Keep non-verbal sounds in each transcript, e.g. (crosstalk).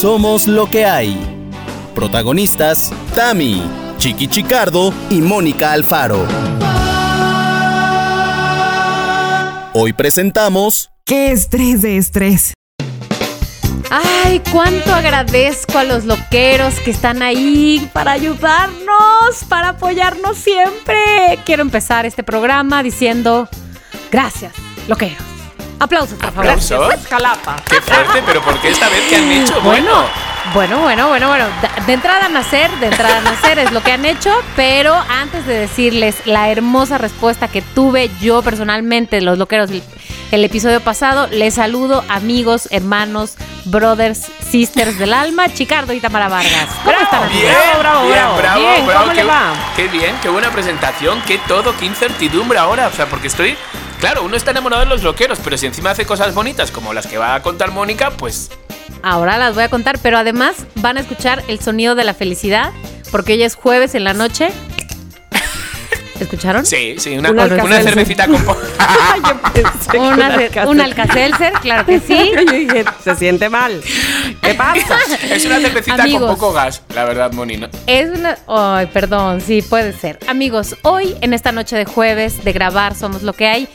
Somos lo que hay. Protagonistas, Tami, Chiqui Chicardo y Mónica Alfaro. Hoy presentamos... ¡Qué estrés de estrés! Ay, cuánto agradezco a los loqueros que están ahí para ayudarnos, para apoyarnos siempre. Quiero empezar este programa diciendo gracias, loqueros. Aplausos, por favor. ¿Aplausos? Calapa. Qué fuerte, pero ¿por qué esta vez que han hecho? (laughs) Bueno, bueno, bueno, bueno, bueno. De entrada a nacer, de entrada a nacer es lo que han hecho, pero antes de decirles la hermosa respuesta que tuve yo personalmente, los loqueros, el, el episodio pasado, les saludo amigos, hermanos, brothers, sisters del alma, Chicardo y Tamara Vargas. ¿Cómo están? amigos? Bien, bravo, bien, bravo. bravo, Bien, bravo, ¿cómo qué, le va? qué bien, qué buena presentación, qué todo, qué incertidumbre ahora, o sea, porque estoy, claro, uno está enamorado de los loqueros, pero si encima hace cosas bonitas como las que va a contar Mónica, pues Ahora las voy a contar, pero además van a escuchar el sonido de la felicidad, porque hoy es jueves en la noche. ¿Escucharon? sí, sí, una, Un una cervecita con... (laughs) yo (laughs) un Alcacelser, claro que sí. (laughs) Yo dije, se siente mal. ¿Qué pasa? es una cervecita Amigos. con poco gas, la verdad, Moni, ¿no? Es una. Ay, perdón, sí, puede ser. Amigos, hoy, en esta noche de jueves de grabar Somos lo que hay,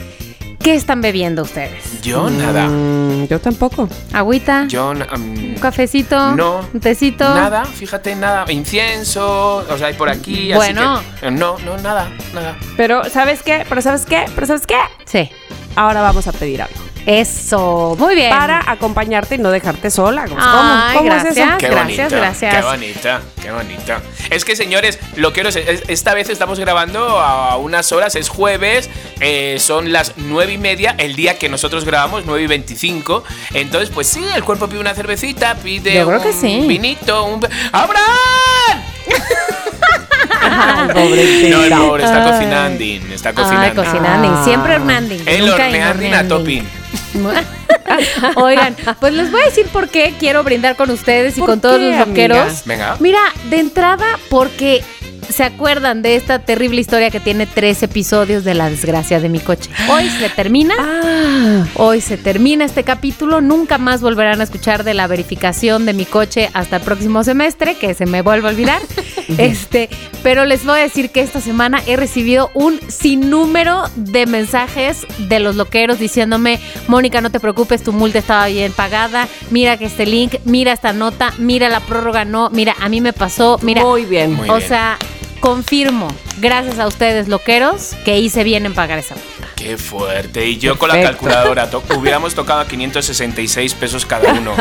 ¿qué están bebiendo ustedes? Yo nada, Mm, yo tampoco. ¿Agüita? yo... mm, ¿Un cafecito? No. ¿Un tecito? Nada, fíjate, nada. Incienso, o sea, hay por aquí. Bueno. Así que, eh, no, no, nada, nada. Pero, ¿sabes qué? Pero, ¿sabes qué? Pero, ¿sabes qué? Sí. Ahora vamos a pedir algo. Eso. Muy bien. Para acompañarte y no dejarte sola. ¿Cómo, Ay, cómo es gracias. eso? Qué Gracias, bonita, gracias. Qué bonita, qué bonita. Es que, señores, lo quiero esta vez estamos grabando a unas horas, es jueves, eh, son las nueve y media, el día que nosotros grabamos, 9 y 25. Entonces, pues sí, el cuerpo pide una cervecita, pide Yo creo un que sí. vinito, un... ¡Abraham! Ay. No, el pobre está cocinando, está Ay, cocinando. cocinando. Siempre Hernanding. El nunca horneanding a inorneanding. (laughs) Oigan, pues les voy a decir por qué quiero brindar con ustedes y ¿Por con todos los amiga? Venga. Mira, de entrada, porque se acuerdan de esta terrible historia que tiene tres episodios de la desgracia de mi coche. Hoy se termina. Ah, Hoy se termina este capítulo. Nunca más volverán a escuchar de la verificación de mi coche hasta el próximo semestre, que se me vuelve a olvidar. (laughs) este, pero les voy a decir que esta semana he recibido un sinnúmero de mensajes de los loqueros diciéndome, Mónica, no te preocupes, tu multa estaba bien pagada. Mira que este link, mira esta nota, mira la prórroga, no, mira, a mí me pasó, mira. muy bien. Muy o bien. sea, confirmo, gracias a ustedes, loqueros, que hice bien en pagar esa. Qué fuerte. Y yo con la calculadora to- hubiéramos tocado a 566 pesos cada uno.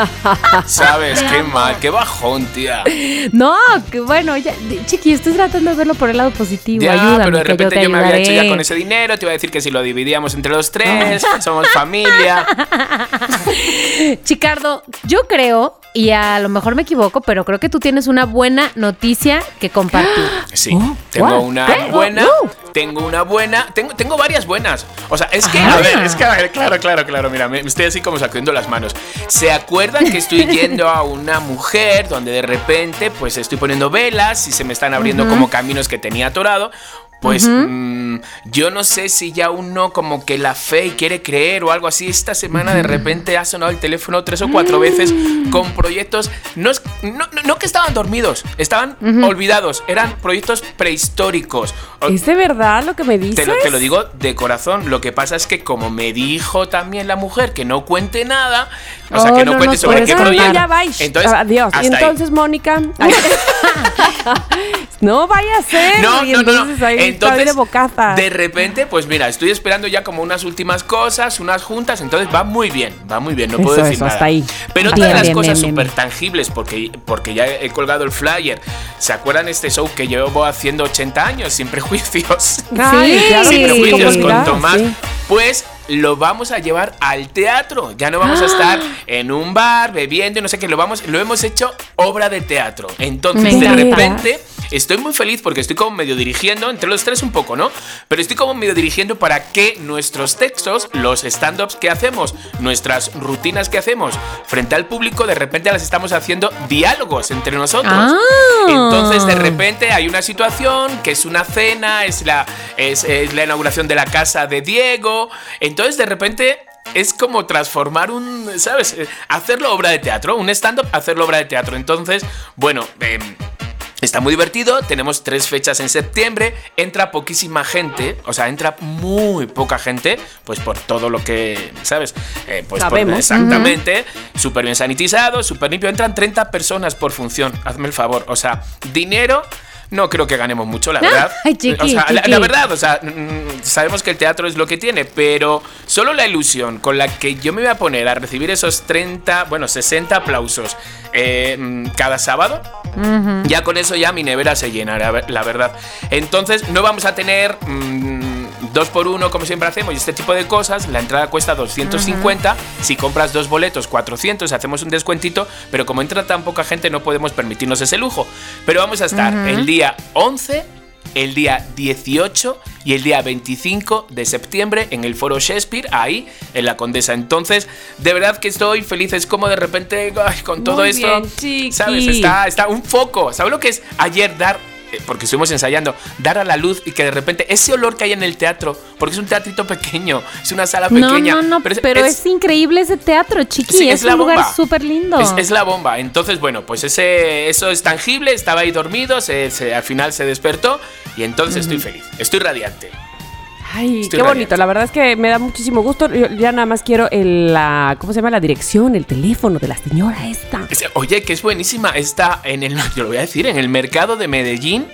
¿Sabes? (laughs) Qué mal, qué bajón, tía. No, que bueno, ya, chiqui, estoy tratando de verlo por el lado positivo. Ya, Ayúdame, pero de repente yo, me había hecho ya con ese dinero. Te iba a decir que si lo dividíamos entre los tres, (laughs) somos familia. (laughs) Chicardo, yo creo, y a lo mejor me equivoco, pero creo que tú tienes una buena noticia que compartir. Sí, Oh, tengo una buena, Oh, oh. Tengo una buena, tengo, tengo varias buenas. O sea, es que, a ver, es que, a ver, claro, claro, claro, mira, me me estoy así como sacudiendo las manos. ¿Se acuerdan que estoy (laughs) yendo a una mujer donde de repente, pues estoy poniendo velas y se me están abriendo como caminos que tenía atorado? Pues mm, yo no sé si ya uno como que la fe y quiere creer o algo así. Esta semana de repente ha sonado el teléfono tres o cuatro veces con proyectos, no, no, no- que estaban dormidos, estaban olvidados, eran proyectos prehistóricos. ¿Es de verdad lo que me dices? te lo, te lo digo de corazón. Lo que pasa es que como me dijo también la mujer que no cuente nada, o sea, Oh, que no, no cuente sobre qué proyecto. ya vais. Entonces, Adiós. Y hasta ahí. entonces, Mónica. (laughs) (laughs) no vaya a ser. No, y no, entonces no. ahí está de bocaza. de repente, pues mira, estoy esperando ya como unas últimas cosas, unas juntas, entonces va muy bien, va muy bien, no puedo Eso, decir eso, nada. hasta ahí. Pero Bien, otra de las bien, cosas súper tangibles, porque, porque ya he colgado el flyer, ¿se acuerdan este show que llevo haciendo 80 años, sin prejuicios? Ay, Sí, (laughs) claro sin sí, prejuicios con dirás, Tomás, sí. pues lo vamos a llevar al teatro. Ya no vamos a estar en un bar bebiendo y no sé qué, lo vamos, lo hemos hecho obra de teatro. Entonces, de repente, estoy muy feliz porque estoy como medio dirigiendo, entre los tres un poco, ¿no? Pero estoy como medio dirigiendo para que nuestros textos, los stand-ups que hacemos, nuestras rutinas que hacemos frente al público, de repente las estamos haciendo diálogos entre nosotros. Ah. Entonces, de repente hay una situación que es una cena, es la, es, es la inauguración de la casa de Diego. Entonces, de repente, es como transformar un, ¿sabes? Eh, Hacerlo obra de teatro, un stand-up, hacerlo obra de teatro. Entonces, bueno, em, Está muy divertido, tenemos tres fechas en septiembre, entra poquísima gente, o sea, entra muy poca gente, pues por todo lo que, ¿sabes? Eh, pues por- Sabemos. exactamente, súper bien sanitizado, súper limpio, entran 30 personas por función, hazme el favor, o sea, dinero... No creo que ganemos mucho, la (laughs) verdad. Ay, chiqui, o sea, la verdad, o sea, mm, sabemos que el teatro es lo que tiene, pero solo la ilusión con la que yo me voy a poner a recibir esos 30, bueno, 60 aplausos eh, mm, cada sábado, ya con eso ya mi nevera se llena, la ver- la verdad. Entonces no vamos a tener mm, dos por uno como siempre hacemos y este tipo de cosas. La entrada cuesta 250. Si compras dos boletos, 400. Hacemos un descuentito. Pero como entra tan poca gente no podemos permitirnos ese lujo. Pero vamos a estar el día 11 el día 18 y el día 25 de septiembre en el foro Shakespeare, ahí en la Condesa. Entonces, de verdad que estoy feliz. Es como de repente, ay, con todo Muy esto, bien. ¿sabes? Está, está un foco. ¿Sabes lo que es ayer dar? Eh, Porque estuvimos ensayando, dar a la luz y que de repente ese olor que hay en el teatro, porque es un teatrito pequeño, (laughs) es una sala No, pequeña. no, no, pero, es, increíble ese teatro, chiqui. Sí, es, es la un lugar bomba. súper lindo. Es, es la bomba. Entonces, bueno, pues ese, eso es tangible. Estaba ahí dormido, se, se- al final se despertó y entonces estoy feliz. Estoy radiante. Ay, Estoy qué bonito. radiante. La verdad es que me da muchísimo gusto. Yo ya nada más quiero el, la, ¿cómo se llama? La dirección, el teléfono de la señora esta. Es- Oye, que es buenísima. Está en el, (laughs) yo lo voy a decir, en el mercado de Medellín,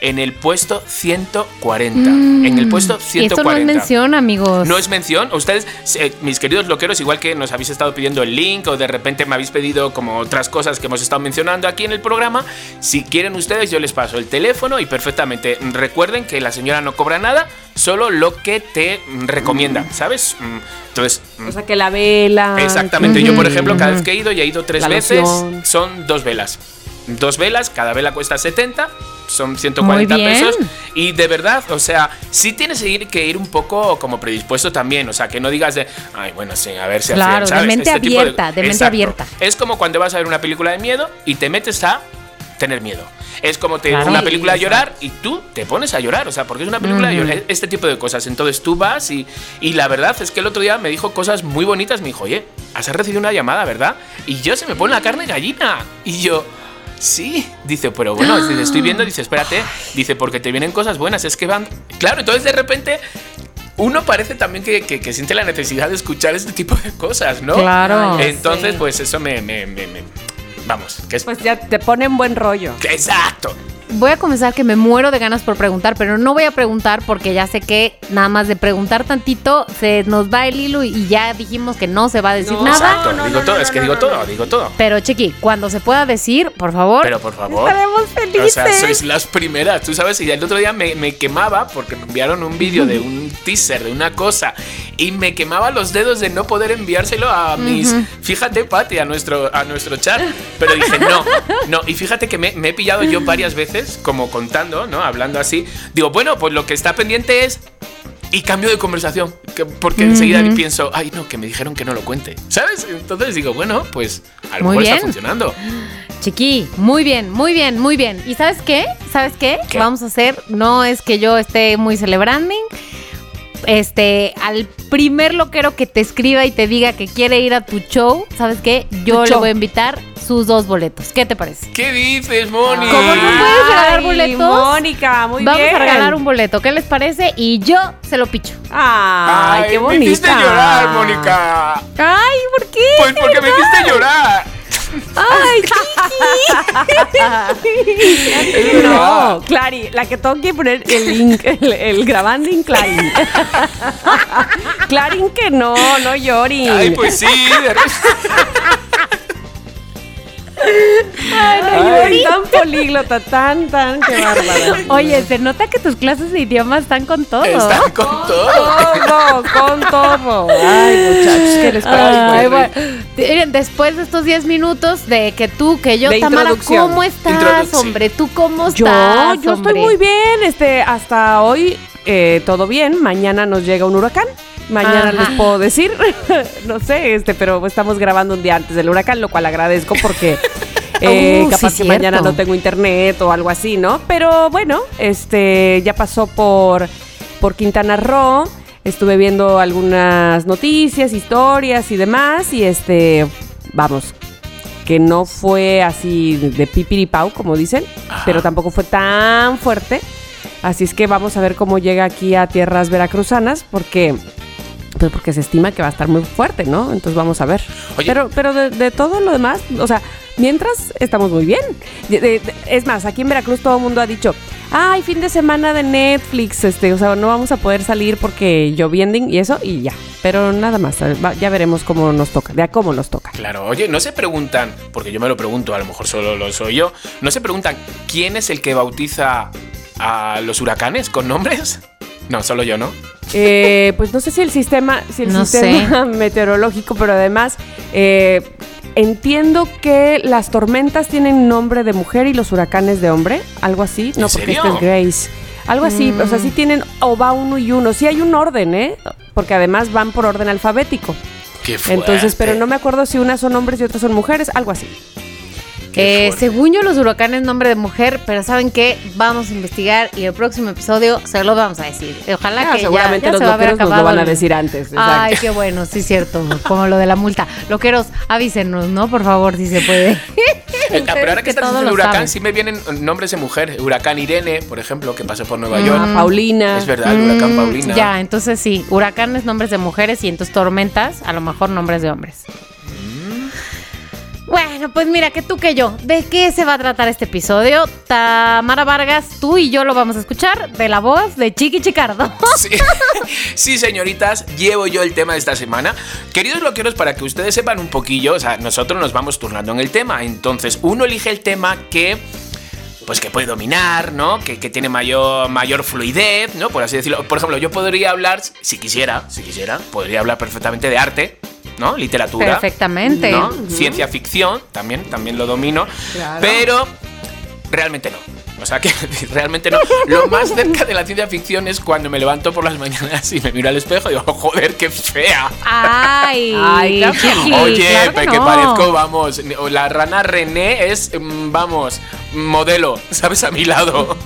en el puesto 140. en el puesto 140. Mm. Esto no es mención, amigos. No es mención. Ustedes, eh, mis queridos loqueros, igual que nos habéis estado pidiendo el link o de repente me habéis pedido como otras cosas que hemos estado mencionando aquí en el programa, si quieren ustedes yo les paso el teléfono y perfectamente recuerden que la señora no cobra nada, solo lo que te mm, recomienda, ¿sabes? Mm, Entonces, mm, O sea, que la vela. Exactamente, yo por ejemplo cada vez que he ido y he ido tres La veces, loción. son dos velas. Dos velas, cada vela cuesta 70, son 140 Muy bien. pesos. Y de verdad, o sea, sí tienes que ir, que ir un poco como predispuesto también. O sea, que no digas de, ay, bueno, sí, a ver si Claro, hace", de ¿sabes? mente Este abierta, de mente Exacto. abierta. Es como cuando vas a ver una película de miedo y te metes a tener miedo. Es como te Claro. una película a llorar y tú te pones a llorar, o sea, porque es una película de llorar, este tipo de cosas. Entonces tú vas y, y la verdad es que el otro día me dijo cosas muy bonitas, me dijo, oye, has recibido una llamada, ¿verdad? Y yo se me pone la carne gallina. Y yo, sí, dice, pero bueno, dice, estoy viendo, dice, espérate, dice, porque te vienen cosas buenas, es que van... Claro, entonces de repente... Uno parece también que, que- que siente la necesidad de escuchar este tipo de cosas, ¿no? Claro. Entonces, Sí. pues eso me, me- me- me- Vamos, que es... Pues ya te ponen buen rollo. Exacto. Voy a comenzar que me muero de ganas por preguntar, pero no voy a preguntar porque ya sé que nada más de preguntar tantito se nos va el hilo y ya dijimos que no se va a decir No. nada. Exacto, no, digo no, todo, no, es que no, digo no, todo, no. digo todo. Pero Chiqui, cuando se pueda decir, por favor. Pero por favor. Estaremos O felices. sea, sois las primeras, tú sabes, y el otro día me, me quemaba porque me enviaron un vídeo de un teaser de una cosa y me quemaba los dedos de no poder enviárselo a mis, fíjate Pati, a nuestro, a nuestro chat, pero dije no, no, y fíjate que me, me he pillado yo (laughs) varias veces como contando, ¿no? Hablando así, digo, bueno, pues lo que está pendiente es... Y cambio de conversación, que- porque enseguida pienso, ay no, que me dijeron que no lo cuente, ¿sabes? Entonces digo, bueno, pues a lo Muy mejor bien. está funcionando. Chiqui, muy bien, muy bien, muy bien. ¿Y sabes qué? ¿Sabes qué? ¿Qué? Vamos a hacer, no es que yo esté muy celebrando. Este, al primer loquero que te escriba y te diga que quiere ir a tu show, ¿sabes qué? Yo le voy a invitar sus dos boletos. ¿Qué te parece? ¿Qué dices, Moni? ¿Cómo no puedes regalar boletos? Mónica, muy Vamos bien. a regalar un boleto, ¿qué les parece? Y yo se lo picho. Ay, qué bonita. Me hiciste llorar, Mónica. Ay, ¿por qué? Pues porque me hiciste llorar. Ay, (laughs) No, Clary, la que tengo que poner el link, el, el grabanding Clarín. (laughs) Clarín que no, no llori. Ay, pues sí. De re- Ay, tan políglota, tan, tan, qué bárbara. Oye, se nota que tus clases de idioma están con todo. Están con todo. Todo, con todo. Ay, muchachos, ¿qué les parece? Ay, bueno. Miren, después de estos 10 minutos de que tú, que yo, De Tamara. ¿cómo estás, hombre? ¿Tú cómo Yo, estás, yo hombre? estoy muy bien. Este, hasta hoy eh, todo bien. Mañana nos llega un huracán. Mañana Ajá. les puedo decir, (laughs) no sé, este, pero estamos grabando un día antes del huracán, lo cual agradezco porque (laughs) eh, Uh, capaz sí, que mañana no tengo internet o algo así, ¿no? Pero bueno, este, ya pasó por, por Quintana Roo. estuve viendo algunas noticias, historias y demás, y este, vamos, que no fue así de pipiripau, como dicen, Ajá. pero tampoco fue tan fuerte. Así es que vamos a ver cómo llega aquí a tierras veracruzanas, porque pues porque se estima que va a estar muy fuerte, ¿no? Entonces vamos a ver. Oye. Pero, pero de, de todo lo demás, o sea, mientras estamos muy bien. De- de- es más, aquí en Veracruz todo el mundo ha dicho, ay, fin de semana de Netflix, este, o sea, no vamos a poder salir porque lloviending y eso, y ya. Pero nada más, va- ya veremos cómo nos toca, de a cómo nos toca. Claro, oye, no se preguntan, porque yo me lo pregunto, a lo mejor solo lo soy yo, no se preguntan quién es el que bautiza a los huracanes con nombres. No, solo yo, ¿no? Eh, pues no sé si el sistema, si el No sistema (laughs) meteorológico, pero además eh, entiendo que las tormentas tienen nombre de mujer y los huracanes de hombre, algo así. ¿En No, porque serio? este es Grace. Algo así, o sea, sí tienen, o va uno y uno. Sí hay un orden, ¿eh? Porque además van por orden alfabético. Qué fuerte. Entonces, pero no me acuerdo si unas son hombres y otras son mujeres, algo así. Qué Eh, según yo, los huracanes nombre de mujer, pero ¿saben qué? Vamos a investigar y el próximo episodio se lo vamos a decir. Ojalá Ah, que ya- seguramente ya, los se va a haber loqueros nos lo van a el- decir antes. Ay, qué bueno, sí, cierto. Como lo de la multa. Loqueros, avísenos, ¿no? Por favor, si se puede. (laughs) Eh, pero ahora que, que estás diciendo lo huracán, saben. sí me vienen nombres de mujer. Huracán Irene, por ejemplo, que pasó por Nueva York. Ah, Paulina. Es verdad, el huracán Mm, Paulina. Ya, entonces sí, huracanes nombres de mujeres y entonces tormentas, a lo mejor nombres de hombres. Pues mira, que tú que yo, ¿de qué se va a tratar este episodio? Tamara Vargas, tú y yo lo vamos a escuchar de la voz de Chiqui Chicardo. (laughs) Sí. Sí, señoritas, llevo yo el tema de esta semana. Queridos loqueros, para que ustedes sepan un poquillo, o sea, nosotros nos vamos turnando en el tema. Entonces, uno elige el tema que. Pues que puede dominar, ¿no? Que, que tiene mayor, mayor fluidez, ¿no? Por así decirlo. Por ejemplo, yo podría hablar, si quisiera, si quisiera, podría hablar perfectamente de arte, ¿no? Literatura. Perfectamente. ¿no? Ciencia ficción, también, también lo domino. Pero realmente no. O sea que (laughs) realmente no. Lo más cerca de la ciencia ficción es cuando me levanto por las mañanas y me miro al espejo y digo, joder, qué fea. Ay, (laughs) Ay, claro que Chiqui, Oye, claro pe- que, que, no. parezco, vamos, la rana René es, mm, vamos, modelo, ¿sabes? A mi lado.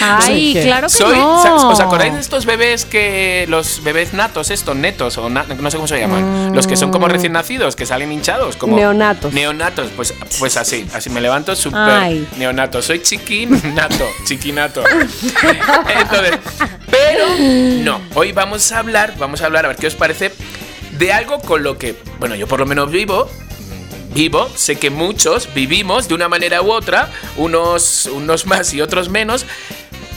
Ay, ¿Qué? claro que Soy, no. ¿Os acordáis de estos bebés que, los bebés natos, estos netos, o na- no sé cómo se llaman? Los que son como recién nacidos, que salen hinchados, como... Neonatos. Neonatos, pues, pues así, así me levanto súper Ay. neonato. Soy chiquinato, (laughs) chiquinato. Entonces, pero no, hoy vamos a hablar, vamos a hablar, a ver qué os parece, de algo con lo que, bueno, yo por lo menos vivo, vivo, sé que muchos vivimos de una manera u otra, unos, unos más y otros menos,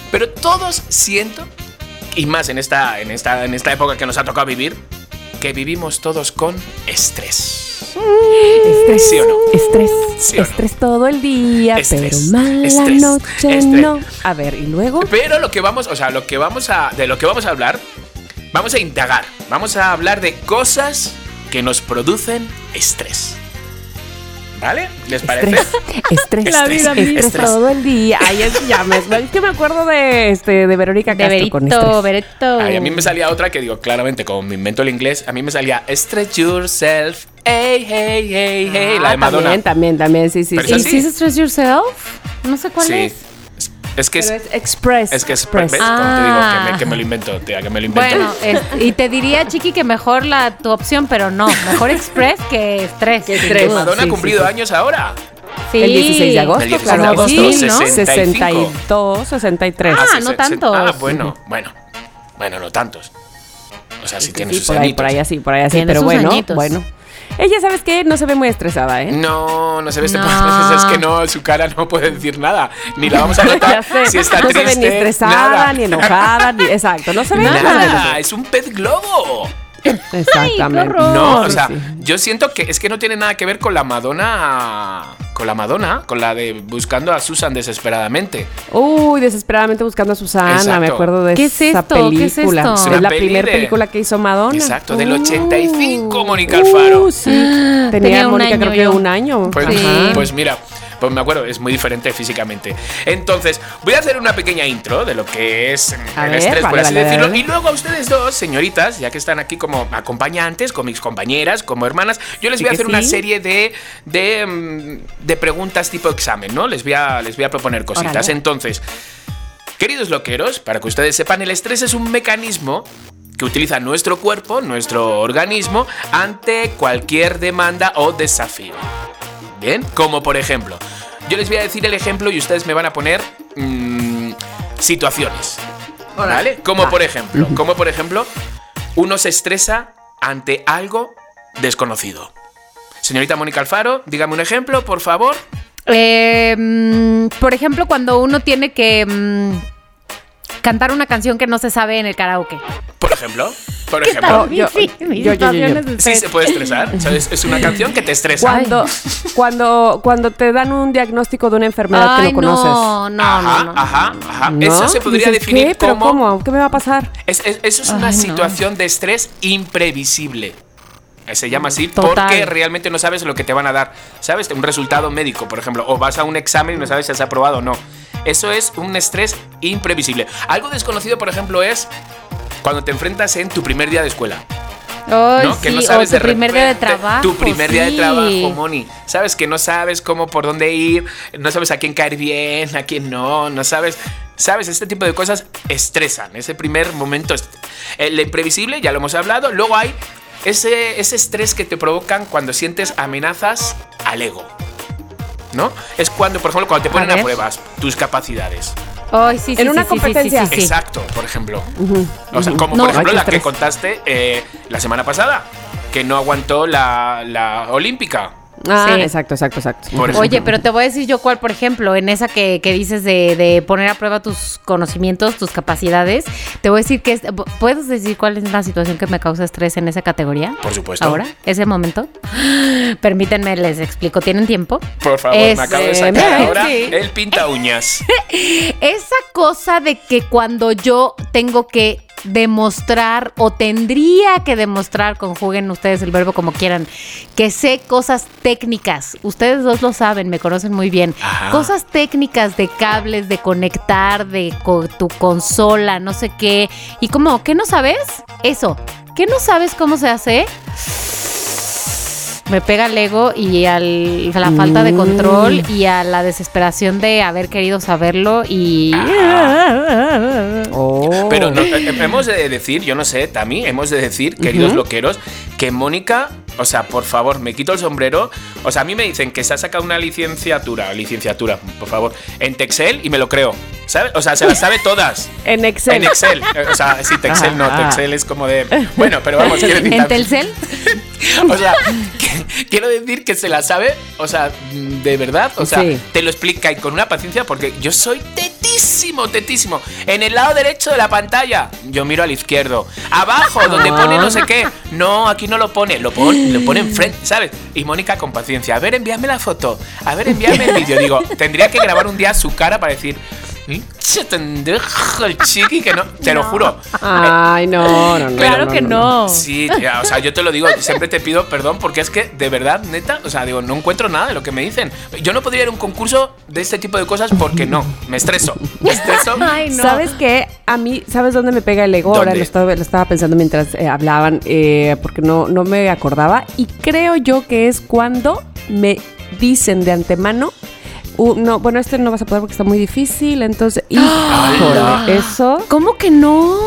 pero todos siento, y más en esta, en esta, en esta época que nos ha tocado vivir, que vivimos todos con estrés. Estrés. ¿Sí o no? Estrés. ¿Sí o no? estrés todo el día, Estrés, pero mala estrés, noche estrés. no. A ver, y luego. Pero lo que vamos, o sea, lo que vamos a, de lo que vamos a hablar, vamos a indagar, vamos a hablar de cosas que nos producen estrés. ¿Vale? ¿Les parece? Estrés, (laughs) estrés, La vida estrés, todo el día. Ay, es, ya me, es que me acuerdo de este de Verónica De Castro con Berito. Ay, a mí me salía otra que digo, claramente, como me invento el inglés, a mí me salía Stretch Yourself, hey, hey, hey, hey, la de Ah, Madonna. También, también, también, sí, sí, sí. ¿Y así. si es Stress Yourself? No sé cuál Sí. es. Es- Es que es, Pero es express. es que es, express. Como te digo, Ah. que me, que me lo invento, tía, que me lo invento. Bueno, es- y te diría, Chiqui, que mejor la tu opción, pero no. Mejor Express que Estrés. Que Estrés. Madonna sí, ha cumplido sí, sí. años ahora. Sí. El 16 de agosto, El 16 claro de agosto, sí, ¿no? 65. 62, 63. Ah, sí, no tantos. Ah, bueno, bueno. Bueno, no tantos. O sea, sí, tiene Sí, sus por ahí, añitos. por ahí así, por ahí así, pero bueno, añitos. bueno. Ella, ¿sabes qué? No se ve muy estresada, ¿eh? No, no se ve este No. (laughs) Es que no, su cara no puede decir nada. Ni la vamos a (laughs) notar si está no se triste. ve ni estresada, nada. ni enojada, ni... Exacto, no se ve nada. Nada, es un pez globo. Exactamente. No, o sea, sí. yo siento que es que no tiene nada que ver con la Madonna. Con la Madonna, con la de buscando a Susan desesperadamente. Uy, desesperadamente buscando a Susana, Exacto. me acuerdo de ¿Qué es esa esto? ¿Qué es película. esto? Es, Es la peli primera de- película que hizo Madonna. Exacto, del Uh. 85, Mónica Alfaro. Uh, sí. Tenía, Mónica creo que un año. Pues, Sí. pues mira, pues me acuerdo, es muy diferente físicamente. Entonces, voy a hacer una pequeña intro de lo que es A el ver, estrés, por vale, así vale, decirlo. vale. Y luego a ustedes dos, señoritas, ya que están aquí como acompañantes, con mis compañeras, como hermanas, yo les voy a hacer una serie de, de, mm, de preguntas tipo examen, ¿no? Les voy a, les voy a proponer cositas. Entonces, queridos loqueros, para que ustedes sepan, el estrés es un mecanismo que utiliza nuestro cuerpo, nuestro organismo, ante cualquier demanda o desafío. Bien, como por ejemplo, yo les voy a decir el ejemplo y ustedes me van a poner mm, situaciones. ¿Vale? Como por ejemplo, como por ejemplo, uno se estresa ante algo desconocido. Señorita Mónica Alfaro, dígame un ejemplo, por favor. Eh, mm, por ejemplo, cuando uno tiene que mm, cantar una canción que no se sabe en el karaoke. Por ejemplo, por ejemplo. Yo- Sí, yo- yo- Sí se puede estresar. es, una canción que te estresa. Cuando, cuando, cuando te dan un diagnóstico de una enfermedad Ay, que no conoces. no, no, ajá, no, no. ajá, ajá. ¿No? Eso se podría Dices, definir ¿qué? ¿Pero como. cómo? ¿Qué me va a pasar? Es- es- eso es una Ay, situación de estrés imprevisible. Eh, Se llama así Total. porque realmente no sabes lo que te van a dar. ¿Sabes? Un resultado médico, por ejemplo. O vas a un examen y no sabes si has aprobado o no. Eso es un estrés imprevisible. Algo desconocido, por ejemplo, es cuando te enfrentas en tu primer día de escuela. Ay, ¿no? Que no sabes o tu de primer día de trabajo. Tu primer día de trabajo, Moni. Sabes que no sabes cómo, por dónde ir, no sabes a quién caer bien, a quién no, no sabes. Sabes, este tipo de cosas estresan. Ese primer momento. El imprevisible, ya lo hemos hablado. Luego hay ese, ese estrés que te provocan cuando sientes amenazas al ego. ¿No? Es cuando, por ejemplo, cuando te ponen a, pruebas tus capacidades. Ay, sí, sí, En sí, una sí, sí, sí, competencia. sí, sí. Exacto, por ejemplo. O sea, como No. por ejemplo la que contaste eh, la semana pasada, que no aguantó la, la olímpica. Ah, Sí. exacto, exacto, exacto. Oye, pero te voy a decir yo cuál, por ejemplo, en esa que, que dices de, de poner a prueba tus conocimientos, tus capacidades, te voy a decir que es, ¿puedes decir cuál es la situación que me causa estrés en esa categoría? Por supuesto. Ahora, ese momento. (gasps) Permítanme, les explico. ¿Tienen tiempo? Por favor, Es, me acabo de sacar (laughs) ahora sí. el pinta uñas. (laughs) Esa cosa de que cuando yo tengo que demostrar o tendría que demostrar, conjuguen ustedes el verbo como quieran, que sé cosas técnicas. Ustedes dos lo saben, me conocen muy bien. Ajá. Cosas técnicas de cables, de conectar, de co- tu consola, no sé qué. Y como, ¿qué no sabes? Eso. ¿Qué no sabes cómo se hace? Me pega el ego y al- a la falta de control y a la desesperación de haber querido saberlo y... Oh. Pero no, eh, hemos de decir, yo no sé, Tami, hemos de decir, queridos loqueros, que Mónica, o sea, por favor, me quito el sombrero. O sea, a mí me dicen que se ha sacado una licenciatura, licenciatura, por favor, en Texel y me lo creo. ¿Sabes? O sea, se las sabe todas. (laughs) En Excel. En Excel. O sea, sí, Texel no, Ah. Texel es como de. Bueno, pero vamos, (laughs) quiero decir. ¿En Telcel? (laughs) O sea, que- quiero decir que se la sabe, o sea, de verdad, o sea, Sí. te lo explica y con una paciencia porque yo soy tetísimo, tetísimo. En el lado derecho de la pantalla, yo miro al izquierdo. Abajo, donde pone no sé qué. No, aquí no lo pone, lo pone, lo pone enfrente, ¿sabes? Y Mónica con paciencia, a ver, envíame la foto, a ver, envíame el vídeo. Digo, tendría que grabar un día su cara para decir, "Pinche pendejo el chiqui que no, te lo juro. Ay, no, no, no. Claro que no. Sí, tía, o sea, yo te lo digo, siempre te pido perdón porque es que de verdad, neta, o sea, digo, no encuentro nada de lo que me dicen. Yo no podría ir a un concurso de este tipo de cosas porque no, me estreso. Me estreso. (laughs) Ay, no. ¿Sabes qué? A mí, ¿sabes dónde me pega el ego? Ahora ¿Dónde? lo estaba, lo estaba pensando mientras eh, hablaban, eh, porque no, no me acordaba. Y creo yo que es cuando me dicen de antemano. Uh, no, bueno, este no vas a poder porque está muy difícil, entonces, híjole, eso, ¿Cómo que no?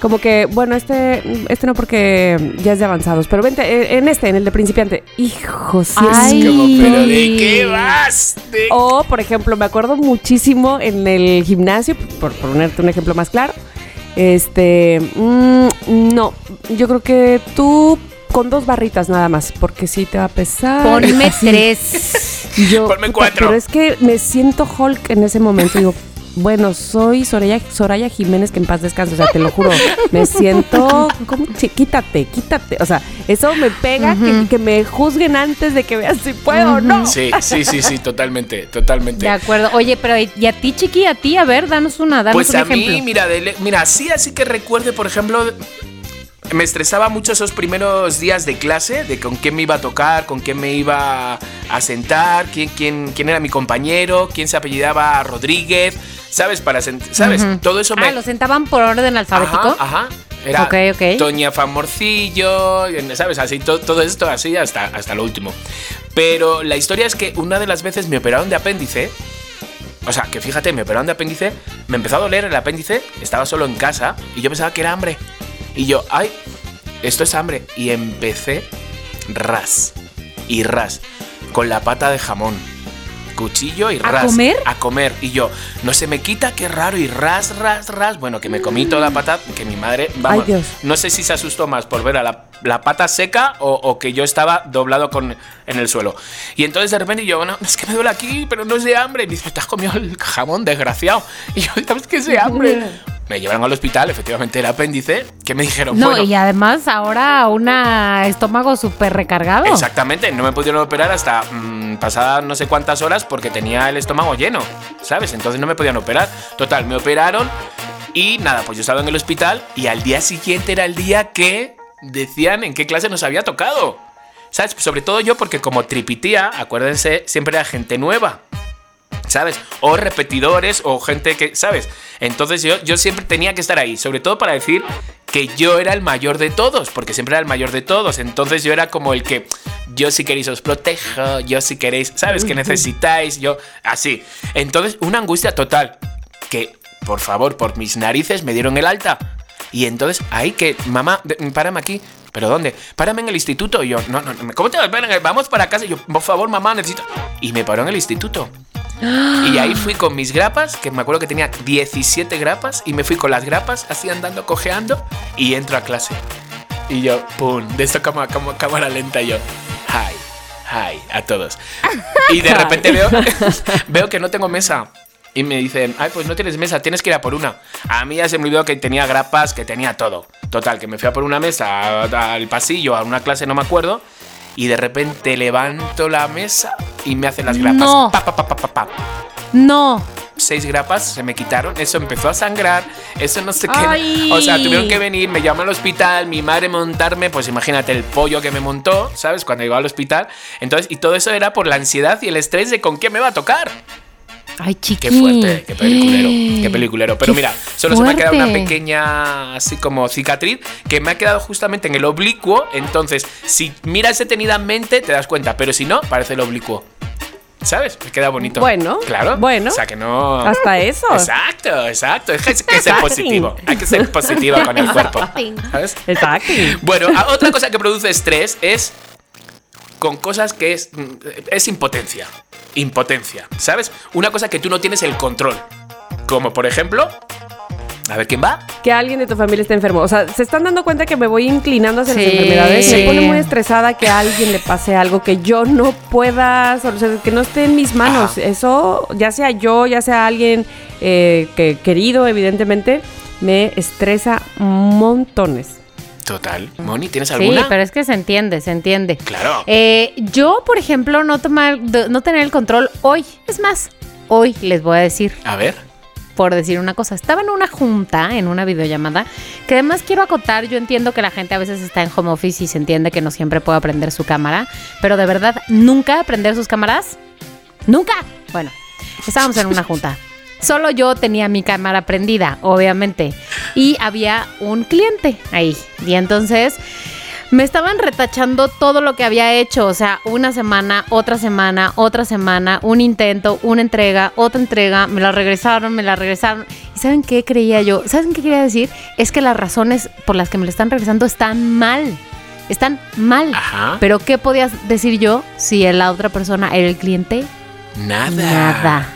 como que, bueno, este, este no porque ya es de avanzados, pero vente, eh, en este, en el de principiante, hijo, sí es Ay. Como, pero ¿de qué vas? ¿De O, por ejemplo, me acuerdo muchísimo en el gimnasio, por ponerte un ejemplo más claro. Este, mm, no, yo creo que tú con dos barritas nada más, porque sí te va a pesar. Ponme (laughs) Así. tres. Yo, (laughs) Ponme cuatro. Pero es que me siento Hulk en ese momento. Digo, bueno, soy Soraya, Soraya Jiménez, que en paz descanse. O sea, te lo juro. Me siento. ¿cómo? Sí, quítate, quítate. O sea, eso me pega que, que me juzguen antes de que vean si puedo o no. Sí, sí, sí, sí, totalmente, totalmente. De acuerdo. Oye, pero ¿y a ti, chiqui? ¿A ti? A ver, danos una, danos Pues un a ejemplo. mí, mira, de mira, sí, así que recuerde, por ejemplo, me estresaba mucho esos primeros días de clase, de con quién me iba a tocar, con quién me iba a sentar, quién, quién, quién era mi compañero, quién se apellidaba Rodríguez, ¿sabes? Para ¿sabes? Todo eso me... Ah, ¿lo sentaban por orden alfabético? Ajá, ajá. Era Ok, ok. Toña Famorcillo, ¿sabes? Así, to- todo esto así hasta, hasta lo último. Pero la historia es que una de las veces me operaron de apéndice. O sea, que fíjate, me operaron de apéndice, me empezó a doler el apéndice, estaba solo en casa y yo pensaba que era hambre. Y yo, ay, esto es hambre. Y empecé ras y ras con la pata de jamón. Cuchillo y ¿A ras. comer? A comer. Y yo, no se me quita, qué raro. Y ras, ras, ras. Bueno, que me comí toda la pata, que mi madre, vamos, Ay, Dios. no sé si se asustó más por ver a la, la pata seca o, o que yo estaba doblado con, en el suelo. Y entonces de repente yo, bueno, es que me duele aquí, pero no es de hambre. Y me dice, te has comido el jamón, desgraciado. Y yo, ¿sabes qué es de hambre? (laughs) Me llevaron al hospital, efectivamente era apéndice, que me dijeron, No, bueno, y además ahora un estómago súper recargado. Exactamente, no me pudieron operar hasta mm, pasadas no sé cuántas horas porque tenía el estómago lleno, ¿sabes? Entonces no me podían operar. Total, me operaron y nada, pues yo estaba en el hospital y al día siguiente era el día que decían en qué clase nos había tocado. ¿Sabes? Sobre todo yo porque como tripitía, acuérdense, siempre era gente nueva. ¿Sabes? O repetidores o gente que, ¿sabes? Entonces yo, yo siempre tenía que estar ahí, sobre todo para decir que yo era el mayor de todos, porque siempre era el mayor de todos. Entonces yo era como el que yo si queréis os protejo, yo si queréis, ¿sabes? Que necesitáis, yo así. Entonces una angustia total, que por favor, por mis narices me dieron el alta. Y entonces ahí que, mamá, párame aquí. ¿Pero dónde? Párame en el instituto. Y yo, no, no, no, ¿cómo te vas? Vamos para casa. Y yo, por favor, mamá, necesito. Y me paró en el instituto. Y ahí (gasps) fui con mis grapas, que me acuerdo que tenía 17 grapas, y me fui con las grapas, así andando, cojeando, y entro a clase. Y yo, pum, de esta cámara, cámara, cámara lenta, y yo, hi, hi, a todos. (laughs) Y de repente veo, (laughs) (laughs) veo que no tengo mesa. Y me dicen, ay, pues no tienes mesa, tienes que ir a por una. A mí ya se me olvidó que tenía grapas, que tenía todo. Total, que me fui a por una mesa, al pasillo, a una clase, no me acuerdo. Y de repente levanto la mesa y me hacen las grapas. No. Pa, pa, pa, No. seis grapas se me quitaron, eso empezó a sangrar, eso no sé qué. Ay. O sea, tuvieron que venir, me llaman al hospital, mi madre montarme, pues imagínate el pollo que me montó, ¿sabes? Cuando llegó al hospital. Entonces, y todo eso era por la ansiedad y el estrés de con qué me va a tocar. Ay, chiqui. Qué fuerte, qué peliculero, qué peliculero. Pero Qué mira, solo se me ha quedado una pequeña, así como cicatriz, que me ha quedado justamente en el oblicuo. Entonces, si miras detenidamente, te das cuenta, pero si no, parece el oblicuo. ¿Sabes? Me queda bonito. Bueno, claro. bueno. O sea que no. Hasta eso. Exacto, exacto. Es que hay que ser positivo. Hay que ser positiva con el cuerpo. ¿Sabes? Exacto. Bueno, otra cosa que produce estrés es con cosas que es, es impotencia. Impotencia, ¿sabes? Una cosa que tú no tienes el control. Como por ejemplo, a ver quién va. Que alguien de tu familia esté enfermo. O sea, se están dando cuenta que me voy inclinando hacia las Sí. enfermedades. Me pone muy estresada que a alguien le pase algo que yo no pueda solucionar, que no esté en mis manos. Ajá. Eso, ya sea yo, ya sea alguien eh, que querido, evidentemente, me estresa montones. Total. Moni, ¿tienes Sí, alguna? pero es que se entiende, se entiende. Claro. Eh, yo, por ejemplo, no tomar, no tener el control hoy. Es más, hoy les voy a decir, A ver. por decir una cosa. Estaba en una junta, en una videollamada, que además quiero acotar, yo entiendo que la gente a veces está en home office y se entiende que no siempre puede aprender su cámara, pero de verdad, nunca aprender sus cámaras. Nunca. Bueno, estábamos en una junta. Solo yo tenía mi cámara prendida, obviamente. Y había un cliente ahí. Y entonces me estaban retachando todo lo que había hecho. O sea, una semana, otra semana, otra semana, un intento, una entrega, otra entrega. Me la regresaron, me la regresaron. ¿Y saben qué creía yo? ¿Saben qué quería decir? Es que las razones por las que me lo están regresando están mal. Están mal. Ajá. Pero ¿qué podías decir yo si la otra persona era el cliente? Nada. Nada.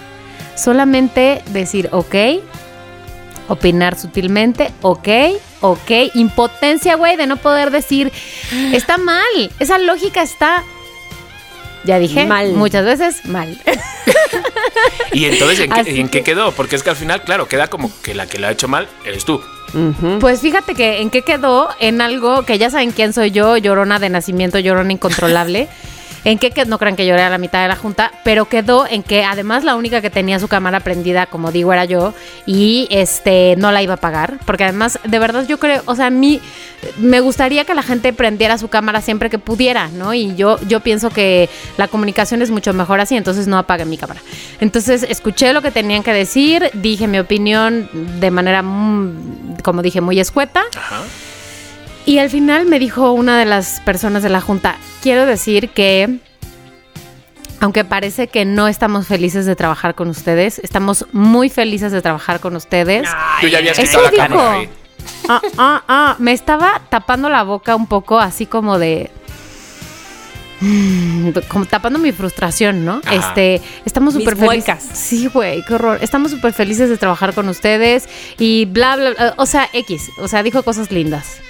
Solamente decir, ok, opinar sutilmente, ok, ok. Impotencia, güey, de no poder decir, está mal. Esa lógica está, ya dije, Mal. muchas veces mal. ¿Y entonces ¿en qué, en qué que- quedó? Porque es que al final, claro, queda como que la que lo ha hecho mal eres tú. Pues fíjate que en qué quedó, en algo que ya saben quién soy yo, llorona de nacimiento, llorona incontrolable. (laughs) En quedó, no crean que lloré a la mitad de la junta, pero quedó en que además la única que tenía su cámara prendida, como digo, era yo, y este no la iba a pagar, porque además, de verdad yo creo, o sea, a mí me gustaría que la gente prendiera su cámara siempre que pudiera, ¿no? Y yo, yo pienso que la comunicación es mucho mejor así, entonces no apague mi cámara. Entonces escuché lo que tenían que decir, dije mi opinión de manera, mm, como dije, muy escueta. Ajá. Y al final me dijo una de las personas de la junta, quiero decir que, aunque parece que no estamos felices de trabajar con ustedes, estamos muy felices de trabajar con ustedes. Tú ya habías Eso la dijo. Ah, ah, ah. Me estaba tapando la boca un poco, así como de. Mm, Como tapando mi frustración, ¿no? Ajá. Este, estamos súper felices. muecas. Sí, güey, qué horror. Estamos súper felices de trabajar con ustedes y bla, bla, bla. O sea, X. O sea, dijo cosas lindas.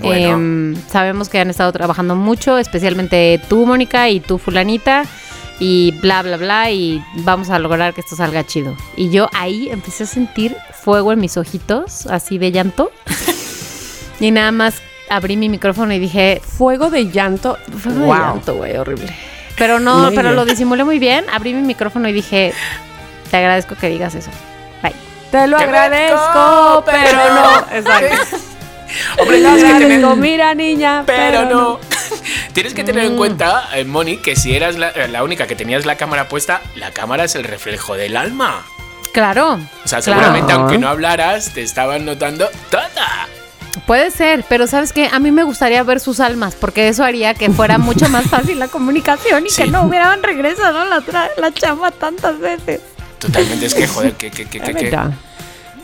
Bueno. Em, sabemos que han estado trabajando mucho, especialmente tú, Mónica, y tú, Fulanita, y bla, bla, bla, y vamos a lograr que esto salga chido. Y yo ahí empecé a sentir fuego en mis ojitos, así de llanto. (laughs) y nada más abrí mi micrófono y dije, Fuego de llanto. fuego de Wow. llanto, güey, horrible. Pero no, Muy pero bien. lo disimulé muy bien, abrí mi micrófono y dije, te agradezco que digas eso. Bye. Te lo Te agradezco, merezco, pero no. Exacto. (laughs) Hombre, tienes que tener. mira, niña, Pero no. (laughs) Tienes que tener en cuenta, eh, Moni, que si eras la, eh, la única que tenías la cámara puesta, la cámara es el reflejo del alma. Claro. O sea, claro. seguramente aunque no hablaras, te estaban notando toda. Puede ser, pero sabes que a mí me gustaría ver sus almas, porque eso haría que fuera (laughs) mucho más fácil la comunicación y Sí. que no hubieran regresado la, la chamba tantas veces. Totalmente, es que, joder, que, que, que, que, que-.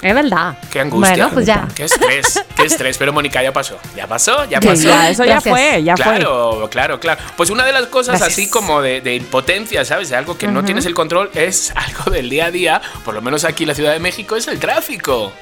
Es verdad. qué angustia. Bueno, pues ya. Qué estrés, qué estrés. Pero Mónica, ya pasó. Ya pasó, ya Sí, pasó. ya, eso Gracias. ya fue, ya fue. Claro, claro, claro. Pues una de las cosas Gracias. así como de, de impotencia, ¿sabes? De algo que no tienes el control, es algo del día a día, por lo menos aquí en la Ciudad de México, es el tráfico.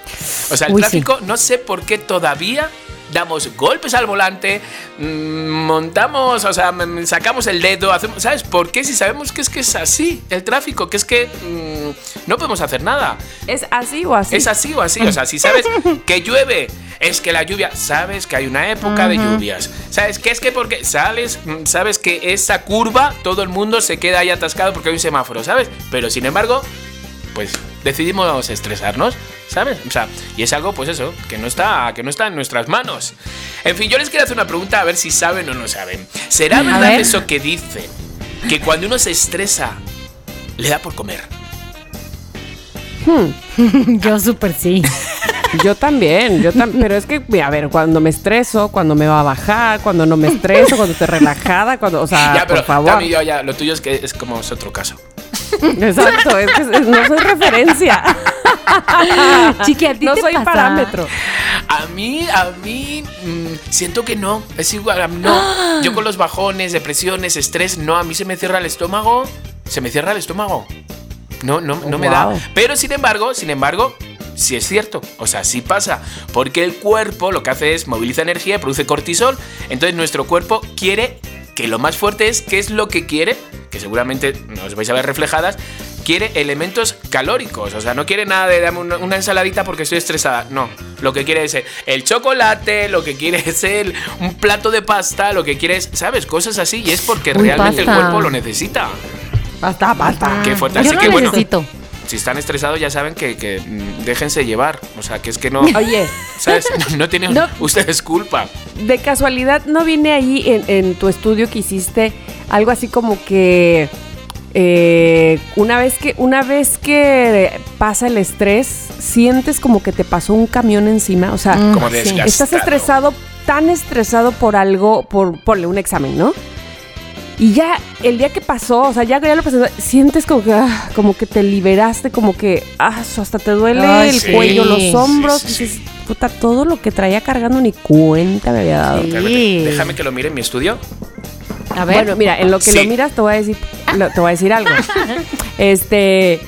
O sea, el Uy, sí. tráfico, no sé por qué todavía damos golpes al volante, mm, montamos, o sea, mm, sacamos el dedo, hacemos, ¿sabes? ¿Por qué? Si sabemos que es que es así, el tráfico, que es que mm, no podemos hacer nada. ¿Es así o así? Es así o así. O sea, si sabes que llueve, es que la lluvia, sabes que hay una época de lluvias. ¿Sabes qué es que porque sales, sabes que esa curva, todo el mundo se queda ahí atascado porque hay un semáforo, ¿sabes? Pero sin embargo, pues decidimos estresarnos, ¿sabes? O sea, y es algo, pues eso, que no está, que no está en nuestras manos. En fin, yo les quiero hacer una pregunta a ver si saben o no saben. ¿Será verdad ver. eso que dicen? Que cuando uno se estresa, le da por comer. (laughs) Yo súper sí. Yo también, yo también. Pero es que, a ver, cuando me estreso, cuando me va a bajar, cuando no me estreso, cuando estoy relajada, cuando, o sea, ya, pero por favor. Tami, yo ya, lo tuyo es que es como es otro caso. (laughs) Exacto, es que no soy referencia. (laughs) Chiqui, ¿a ti no te soy pasa? parámetro. A mí, a mí, mm, siento que no. Es igual, a mí no. (gasps) Yo con los bajones, depresiones, estrés, no. A mí se me cierra el estómago. Se me cierra el estómago. No, no, no me da. Pero sin embargo, sin embargo, sí es cierto. O sea, sí pasa. Porque el cuerpo lo que hace es moviliza energía, produce cortisol. Entonces nuestro cuerpo quiere que lo más fuerte es, ¿qué es lo que quiere? Que seguramente nos vais a ver reflejadas. Quiere elementos calóricos, o sea, no quiere nada de dame una, ensaladita porque estoy estresada. No, lo que quiere es el chocolate, lo que quiere (laughs) es el, un plato de pasta, lo que quiere es, ¿sabes? Cosas así. Y es porque Uy, realmente pasta. el cuerpo lo necesita. Basta, basta. Qué fuerte. Yo Así no que bueno, necesito. Si están estresados ya saben que, que, mm, déjense llevar. O sea, que es que no, (laughs) Oye, ¿sabes? (laughs) No tienen No. ustedes culpa. de casualidad, ¿no viene ahí en, en tu estudio que hiciste algo así como que eh, una vez que una vez que pasa el estrés, sientes como que te pasó un camión encima? O sea, Como sí. estás estresado, tan estresado por algo, por ponle un examen, ¿no? Y ya el día que pasó, o sea, ya, ya lo pasó, sientes como que, ah, como que te liberaste, como que ah, hasta te duele Ay, el sí. cuello, los hombros. Sí, sí, dices, puta, todo lo que traía cargando ni cuenta me había dado. Sí. Espérate, Déjame que lo mire en mi estudio. A ver. Bueno, mira, en lo que Sí. lo miras te voy a decir, lo- te voy a decir algo. (laughs) Este,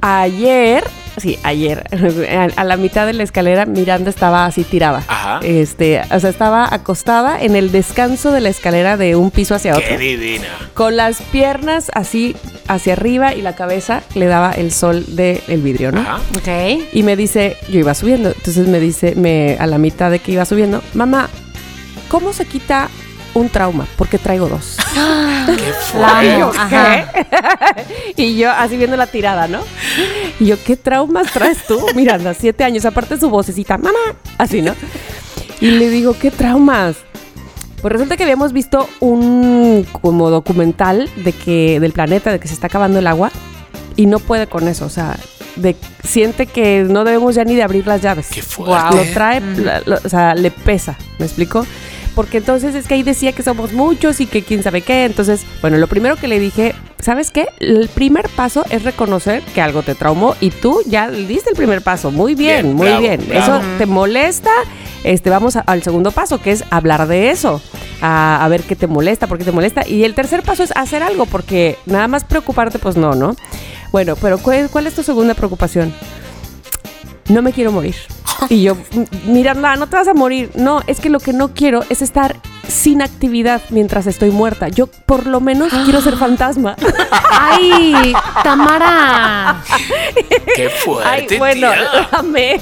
ayer, sí, ayer, (laughs) a, la mitad de la escalera Miranda estaba así tirada. Ajá. Este, o sea, estaba acostada en el descanso de la escalera de un piso hacia Qué otro. divina. Con las piernas así hacia arriba y la cabeza le daba el sol del vidrio, ¿no? Ajá. ok. Y me dice, yo iba subiendo, entonces me dice, me, a la mitad de que iba subiendo, mamá, ¿cómo se quita un trauma? Porque traigo dos. (gasps) (laughs) Qué yo. Ajá. ¿qué? (laughs) y yo así viendo la tirada, ¿no? Y yo, ¿qué traumas traes tú? Miranda, siete años, aparte su vocecita, mamá, así, ¿no? Y le digo, ¿qué traumas? Pues resulta que habíamos visto un como documental de que del planeta, de que se está acabando el agua y no puede con eso, o sea, de, siente que no debemos ya ni de abrir las llaves. Qué fuerte. Lo trae, lo- o sea, le pesa, ¿me explico? Porque entonces es que ahí decía que somos muchos y que quién sabe qué. Entonces, bueno, lo primero que le dije, ¿sabes qué? El primer paso es reconocer que algo te traumó y tú ya diste el primer paso. Muy bien, Bien, muy bravo, bien. bravo. Eso te molesta. Este, vamos a- al segundo paso, que es hablar de eso. A, a ver qué te molesta, por qué te molesta. Y el tercer paso es hacer algo, porque nada más preocuparte, pues no, ¿no? Bueno, pero ¿cuál, cuál es tu segunda preocupación? No me quiero morir. Y yo, "M- mira, no, no te vas a morir. No, es que lo que no quiero es estar sin actividad mientras estoy muerta. Yo por lo menos quiero ser (gasps) fantasma. ¡Ay, Tamara! Qué fuerte, Ay, bueno, tía. (laughs) amé.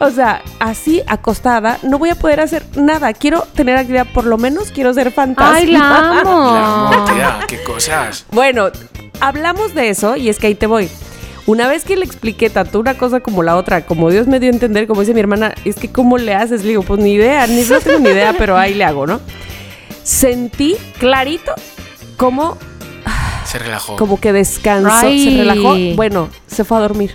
O sea, así acostada no voy a poder hacer nada. Quiero tener actividad, por lo menos quiero ser fantasma. ¡Ay, la amo! La amo, tía, qué cosas. Bueno, hablamos de eso y es que ahí te voy. Una vez que le expliqué tanto una cosa como la otra, como Dios me dio a entender, como dice mi hermana, es que ¿cómo le haces? Le digo, pues ni idea, ni no tengo ni idea, pero ahí le hago, ¿no? Sentí clarito cómo, Se relajó. como que descansó, Ay. se relajó. Bueno, se fue a dormir.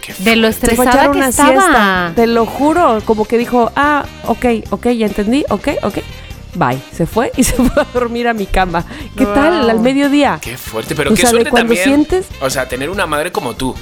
Qué De lo Se fue a estresada que una estaba. siesta. Te lo juro, como que dijo, ah, ok, ok, ya entendí, ok, ok. Bye. Se fue y (laughs) se fue a dormir a mi cama. ¿Qué Wow. tal al mediodía? Qué fuerte, pero O qué sea, suerte cuando también. sientes- O sea, tener una madre como tú.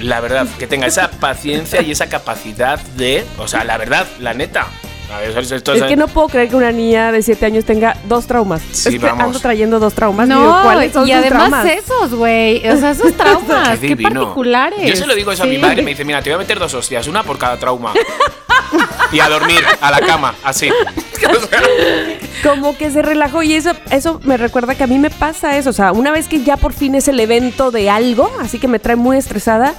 La verdad, que tenga esa (laughs) paciencia y esa capacidad de. O sea, la verdad, la neta. A ver, esto- esto- Es que no puedo creer que una niña de 7 años tenga dos traumas. Sí, es que vamos. ando trayendo dos traumas. No, Digo, ¿cuáles son y además traumas? esos, güey. O sea, esos (laughs) traumas, Qué qué, particulares. Yo se lo digo eso a mi Sí. madre y me dice, mira, te voy a meter dos hostias, una por cada trauma. Y a dormir, a la cama, así. (laughs) Como que se relajó y eso, eso me recuerda que a mí me pasa eso. O sea, una vez que ya por fin es el evento de algo, así que me trae muy estresada,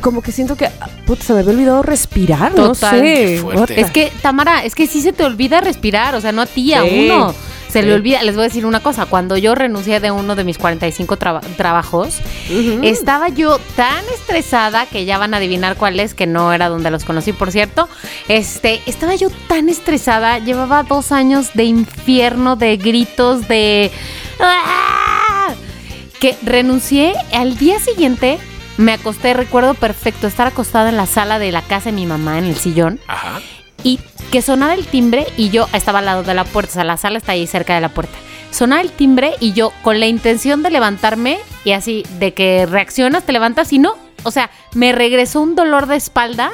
como que siento que, puta, se me había olvidado respirar, no sé. Es que, Tamara, es que sí se te olvida respirar, o sea, no a ti, a uno. Se le olvida, les voy a decir una cosa, cuando yo renuncié de uno de mis 45 traba- trabajos, estaba yo tan estresada que ya van a adivinar cuál es, que no era donde los conocí, por cierto. Este, estaba yo tan estresada, llevaba dos años de infierno, de gritos, de... ¡Ah! que renuncié al día siguiente. Me acosté, recuerdo perfecto, estar acostada en la sala de la casa de mi mamá, en el sillón, Ajá. Y que sonara el timbre y yo estaba al lado de la puerta, o sea, la sala está ahí cerca de la puerta. Sonaba el timbre y yo con la intención de levantarme y así, de que reaccionas, te levantas y no. O sea, me regresó un dolor de espalda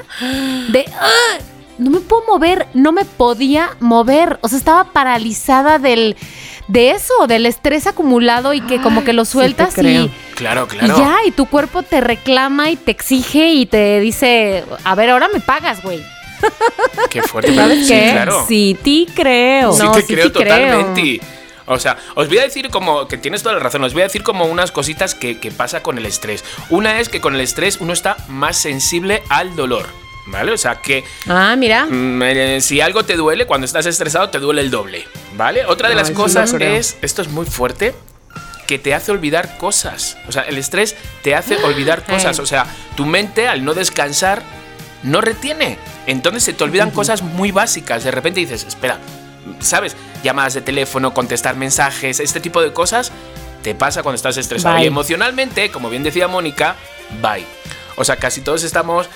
de... ¡ah! No me puedo mover, no me podía mover. O sea, estaba paralizada del, de eso, del estrés acumulado y que como que lo sí sueltas creo. y, Claro, y claro. ya, y tu cuerpo te reclama y te exige y te dice, a ver, ahora me pagas, güey. (laughs) Qué fuerte. ¿Sabes sí, qué? claro. Sí, ti creo. Sí No, te sí creo te creo. totalmente. O sea, os voy a decir como que tienes toda la razón, os voy a decir como unas cositas que, que pasa con el estrés. Una es que con el estrés uno está más sensible al dolor, ¿vale? O sea que Ah, mira. mm, eh, si algo te duele, cuando estás estresado te duele el doble, ¿vale? Otra de las cosas es, esto es muy fuerte, que te hace olvidar cosas. O sea, el estrés te hace olvidar (gasps) cosas. O sea, tu mente al no descansar no retiene. Entonces se te olvidan cosas muy básicas. De repente dices, espera, ¿sabes? Llamadas de teléfono, contestar mensajes, este tipo de cosas te pasa cuando estás estresado. Bye. Y emocionalmente, como bien decía Mónica, bye. O sea, casi todos estamos,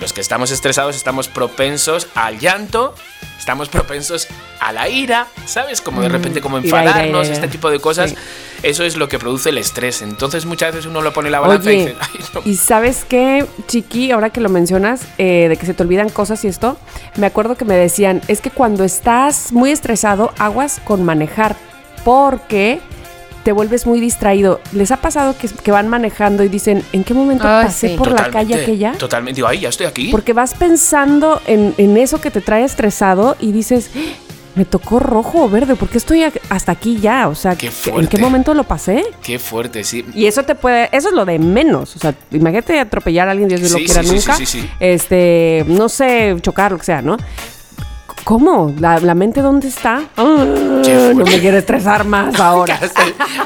los que estamos estresados, estamos propensos al llanto, estamos propensos a la ira, ¿sabes? Como de repente como ira, ira, enfadarnos, ira, este ira. tipo de cosas. Sí. Eso es lo que produce el estrés. Entonces muchas veces uno lo pone en la balanza y dice, "Ay, no". y sabes qué, Chiqui, ahora que lo mencionas, eh, de que se te olvidan cosas y esto, me acuerdo que me decían, es que cuando estás muy estresado, aguas con manejar, porque te vuelves muy distraído. ¿Les ha pasado que, que van manejando y dicen, ¿en qué momento Ay, pasé sí. por la calle aquella? Totalmente. Digo, ay, ya estoy aquí. Porque vas pensando en, en eso que te trae estresado y dices, "¡Ah! me tocó rojo o verde, ¿por qué estoy hasta aquí ya? O sea, Qué ¿en qué momento lo pasé? Qué fuerte, sí. Y eso te puede, eso es lo de menos. O sea, imagínate atropellar a alguien, Dios no lo quiera sí, sí, nunca. sí, sí, sí. Este, no sé, chocar, lo que sea, ¿no? ¿Cómo? ¿La, la mente dónde está? Ah, no me quiero estresar más (laughs) ahora.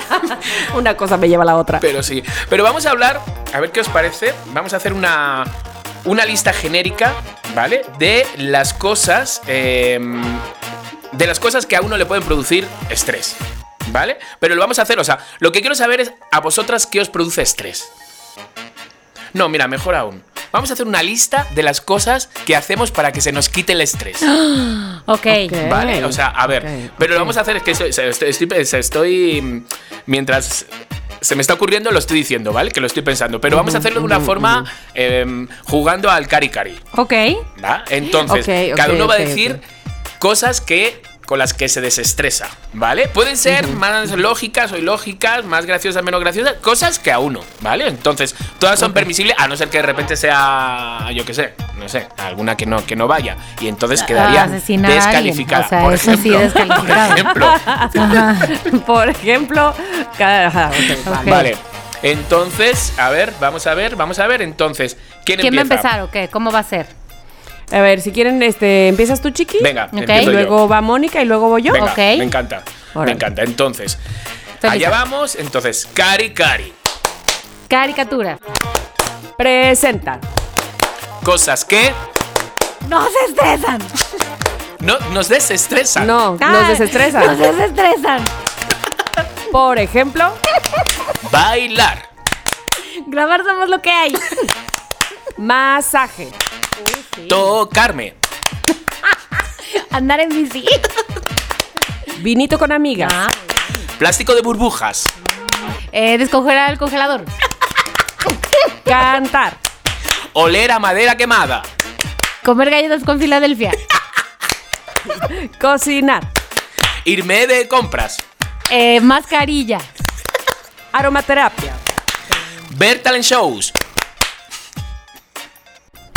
(laughs) Una cosa me lleva a la otra. Pero sí. Pero vamos a hablar, a ver qué os parece. Vamos a hacer una, una lista genérica, ¿vale? De las cosas. eh, de las cosas que a uno le pueden producir estrés. ¿Vale? Pero lo vamos a hacer, o sea, lo que quiero saber es a vosotras qué os produce estrés. No, mira, mejor aún. vamos a hacer una lista de las cosas que hacemos para que se nos quite el estrés. (gasps) Ok. Ok. Vale, o sea, a ver, pero ok. lo vamos a hacer es que estoy, estoy, estoy- estoy, mientras se me está ocurriendo lo estoy diciendo, ¿vale? Que lo estoy pensando, pero vamos a hacerlo de una forma em, jugando al cari cari, Ok. ¿va? Entonces, Ok, ok, cada uno va a decir cosas que con las que se desestresa, ¿vale? Pueden ser más lógicas o ilógicas, más graciosas, menos graciosas, cosas que a uno, ¿vale? Entonces, todas son permisibles, a no ser que de repente sea, yo qué sé, no sé, alguna que no, que no vaya. Y entonces quedaría Asesinar descalificada. o sea, por eso sí, ejemplo. descalificado. (laughs) Por ejemplo. Ajá. Por ejemplo, cada. ajá, (laughs) ok, vale. Entonces, a ver, vamos a ver, vamos a ver. Entonces, ¿quién, ¿Quién va a empezar o qué? ¿Cómo va a ser? A ver, si quieren, este, empiezas tú, Chiqui. Venga, empiezo yo. luego va Mónica y luego voy yo. Venga, me encanta. Me encanta. Entonces, Estoy allá lista. vamos. Entonces, Cari Cari. Caricatura. Presenta. Cosas que No se estresan. no, nos desestresan. No, nos Ah, desestresa. Nos desestresan. Por ejemplo, Bailar. Grabar somos lo que hay. masaje. Tocarme. (laughs) Andar en bici. (laughs) Vinito con amigas. Ah, Plástico de burbujas. eh, descongelar el congelador. (laughs) Cantar. Oler a madera quemada. Comer galletas con Filadelfia. Cocinar. Irme de compras. Eh, mascarilla. Aromaterapia. Ver talent shows.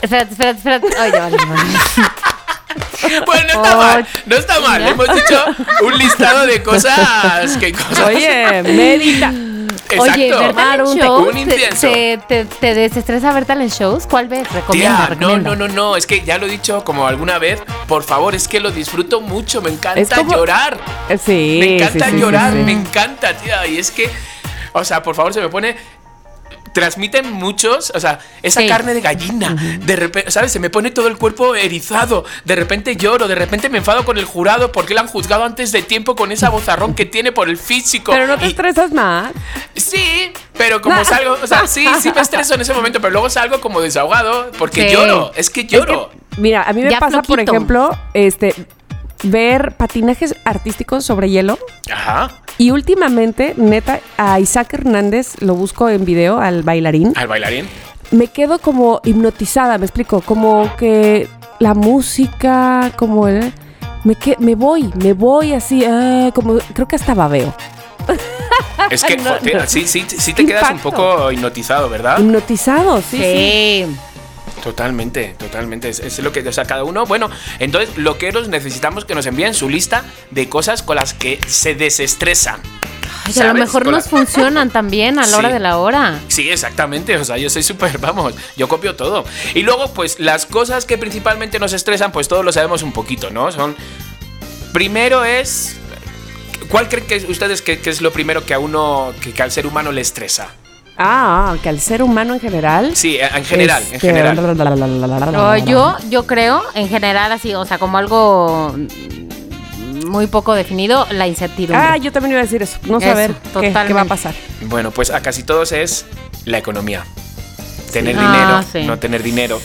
Espérate, espérate, espérate. Ay, ya vale, vale. (laughs) Pues no está mal, no está mal. Hemos dicho un listado de cosas que cosas. Oye, medita. Oye, Exacto. ver talent Un shows. Un incienso. ¿Te, te, te desestresa ver talent shows? ¿Cuál ves? Recomienda, Tía, no, recomienda. no, no, no, es que ya lo he dicho como alguna vez, por favor, es que lo disfruto mucho, me encanta como- llorar. Sí. Me encanta sí, sí, llorar, sí, sí. me encanta, tía. Y es que, o sea, por favor, se me pone. Transmiten muchos, o sea, esa Sí. carne de gallina. De repente, ¿sabes? Se me pone todo el cuerpo erizado. De repente lloro, de repente me enfado con el jurado porque le han juzgado antes de tiempo con esa bozarrón que tiene por el físico. Pero no te Y- estresas más. Sí, pero como salgo, o sea, sí, sí me estreso en ese momento, pero luego salgo como desahogado porque Sí. lloro. Es que lloro. Es que, mira, a mí me Ya pasa, por ejemplo, este ver patinajes artísticos sobre hielo. Ajá. Y últimamente, neta, a Isaac Hernández lo busco en video, al bailarín. Al bailarín. Me quedo como hipnotizada, me explico. Como que la música, como el. Me, que, me voy, me voy así, ah, como creo que hasta babeo. Es que (laughs) No, jo, te- no. sí, sí, sí te quedas un poco hipnotizado, ¿verdad? Hipnotizado, sí, sí. Sí. Totalmente, totalmente. Es, es lo que, o sea, cada uno, bueno, entonces loqueros necesitamos que nos envíen su lista de cosas con las que se desestresan. Ay, a lo mejor nos la- funcionan (laughs) también a la hora Sí. de la hora. Sí, exactamente. O sea, yo soy súper, vamos, yo copio todo. Y luego, pues, las cosas que principalmente nos estresan, pues todos lo sabemos un poquito, ¿no? Son. Primero es. ¿Cuál creen que ustedes que, que es lo primero que a uno, que, que al ser humano le estresa? Ah, que al ser humano en general. Sí, en general, en general. Yo, yo creo, en general, así, o sea, como algo muy poco definido, la incertidumbre. Ah, yo también iba a decir eso. No Eso, saber qué, qué va a pasar. Bueno, pues a casi todos es la economía. Tener Ah, dinero, sí. no tener dinero.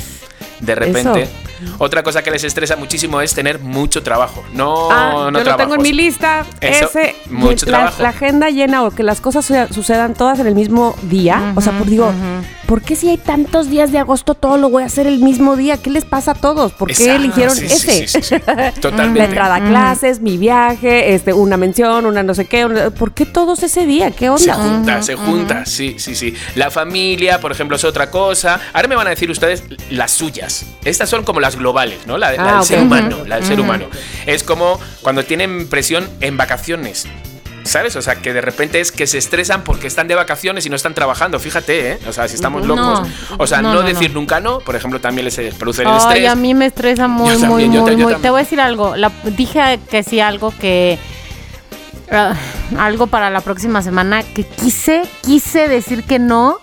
De repente. Otra cosa que les estresa muchísimo es tener mucho trabajo. No, ah, no yo lo tengo en mi lista. Eso, ese, mucho la, trabajo. la agenda llena o que las cosas su- sucedan todas en el mismo día. o sea, pues digo, ujú. ¿por qué si hay tantos días de agosto todo lo voy a hacer el mismo día? ¿Qué les pasa a todos? ¿Por qué Exacto, eligieron sí, ese? sí, sí, sí. (laughs) Totalmente. La entrada a clases, mi viaje, este, una mención, una no sé qué. una- ¿Por qué todos ese día? ¿Qué Se onda? junta, se junta, sí, sí, sí. La familia, por ejemplo, es otra cosa. Ahora me van a decir ustedes las suyas. Estas son como las globales, ¿no? La, la Ah, del ser humano, la del ser humano. Es como cuando tienen presión en vacaciones. ¿Sabes? O sea, que de repente es que se estresan porque están de vacaciones y no están trabajando. Fíjate, ¿eh? O sea, si estamos No. locos. O sea, no, No, no, decir nunca no, por ejemplo, también les produce el Ay, estrés. a mí me estresa muy, Yo muy, también, yo muy, yo muy. Te también. voy a decir algo. La- dije que sí algo que... ah, algo para la próxima semana que quise, quise decir que no.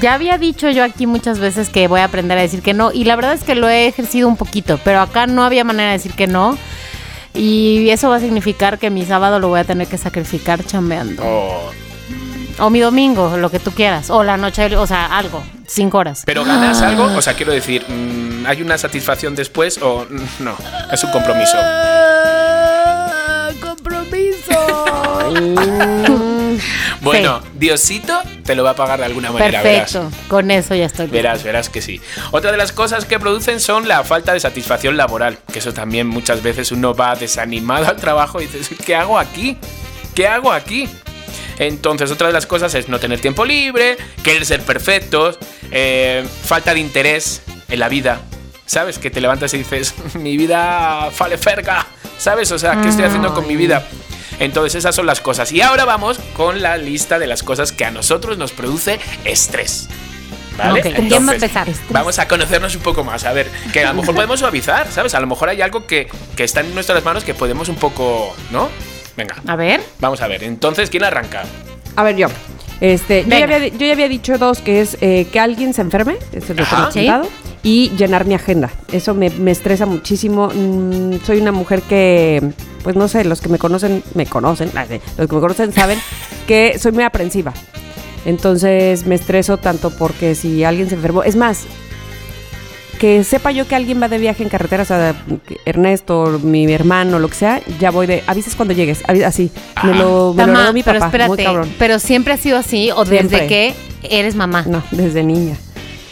Ya había dicho yo aquí muchas veces que voy a aprender a decir que no y la verdad es que lo he ejercido un poquito, pero acá no había manera de decir que no y eso va a significar que mi sábado lo voy a tener que sacrificar chambeando. Oh, O mi domingo, lo que tú quieras. O la noche, o sea, algo. cinco horas. Pero ganas algo, o sea, quiero decir, mm, ¿hay una satisfacción después o mm, no? Es un compromiso. (laughs) Bueno, Diosito te lo va a pagar de alguna manera, Perfecto, verás. con eso ya estoy. bien. Verás, verás que sí. Otra de las cosas que producen son la falta de satisfacción laboral, que eso también muchas veces uno va desanimado (laughs) al trabajo y dices, ¿qué hago aquí? ¿Qué hago aquí? Entonces, otra de las cosas es no tener tiempo libre, querer ser perfectos, eh, falta de interés en la vida. ¿Sabes? Que te levantas y dices, (laughs) mi vida fale ferga. ¿Sabes? O sea, ¿qué estoy haciendo con mi vida? Entonces, esas son las cosas. Y ahora vamos con la lista de las cosas que a nosotros nos produce estrés. ¿Vale? Ok, ¿quién va a Entonces, empezar? Vamos a conocernos un poco más. A ver, que a lo mejor podemos suavizar, ¿sabes? A lo mejor hay algo que, que está en nuestras manos que podemos un poco, ¿no? Venga, A ver. vamos a ver. Entonces, ¿quién arranca? A ver, yo. Este, yo ya, había, yo ya había dicho dos, que es eh, que alguien se enferme, eso es lo que Ajá. me he apuntado, y llenar mi agenda. Eso me, me estresa muchísimo. Mm, soy una mujer que, pues no sé, los que me conocen, me conocen, sí, los que me conocen saben que soy muy aprensiva. Entonces me estreso tanto porque si alguien se enfermó, es más, que sepa yo que alguien va de viaje en carretera, o sea, Ernesto, mi hermano, lo que sea, ya voy de, avisas cuando llegues, así. Me lo, me lo Mamá, heredó mi pero papá, muy espérate, cabrón. pero siempre ha sido así o desde que eres mamá. No, desde niña.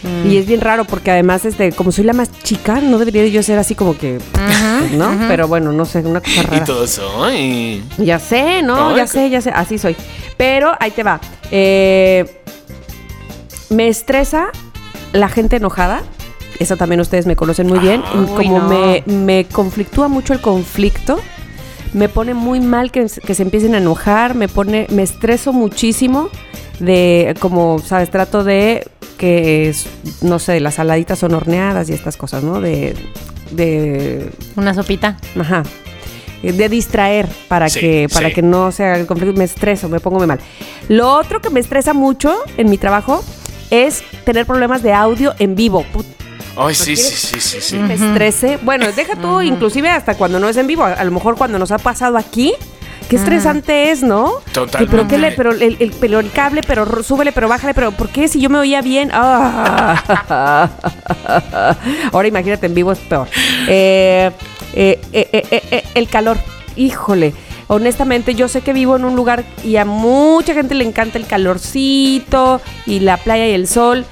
Mm. Y es bien raro porque además, este, como soy la más chica, no debería yo ser así como que, Ujú, ¿no? Pero bueno, no sé, una cosa Y rara. todos soy. Ya sé, ¿no? Ay, ya sé, ya sé, así soy. Pero ahí te va. Eh, me estresa la gente enojada. Eso también ustedes me conocen muy bien. Ah, uy, como no. me, me conflictúa mucho el conflicto, me pone muy mal que, que se empiecen a enojar, me pone, me estreso muchísimo de, como, sabes, trato de que, es- no sé, las saladitas son horneadas y estas cosas, ¿no? De, de Una sopita. Ajá. De distraer para Sí, que para sí. que no sea el conflicto. Me estreso, me pongo muy mal. Lo otro que me estresa mucho en mi trabajo es tener problemas de audio en vivo. Put- Ay, sí, sí, sí, sí, sí. Me estrese. Bueno, deja tú, inclusive hasta cuando no es en vivo. A, a lo mejor cuando nos ha pasado aquí. Qué estresante es, ¿no? Totalmente. Pero, ¿qué le- pero, el, el- pero el cable, pero súbele, pero bájale, pero ¿por qué si yo me oía bien? Ah. (laughs) Ahora imagínate en vivo es peor. Eh, eh, eh, el calor, híjole. Honestamente, yo sé que vivo en un lugar y a mucha gente le encanta el calorcito y la playa y el sol.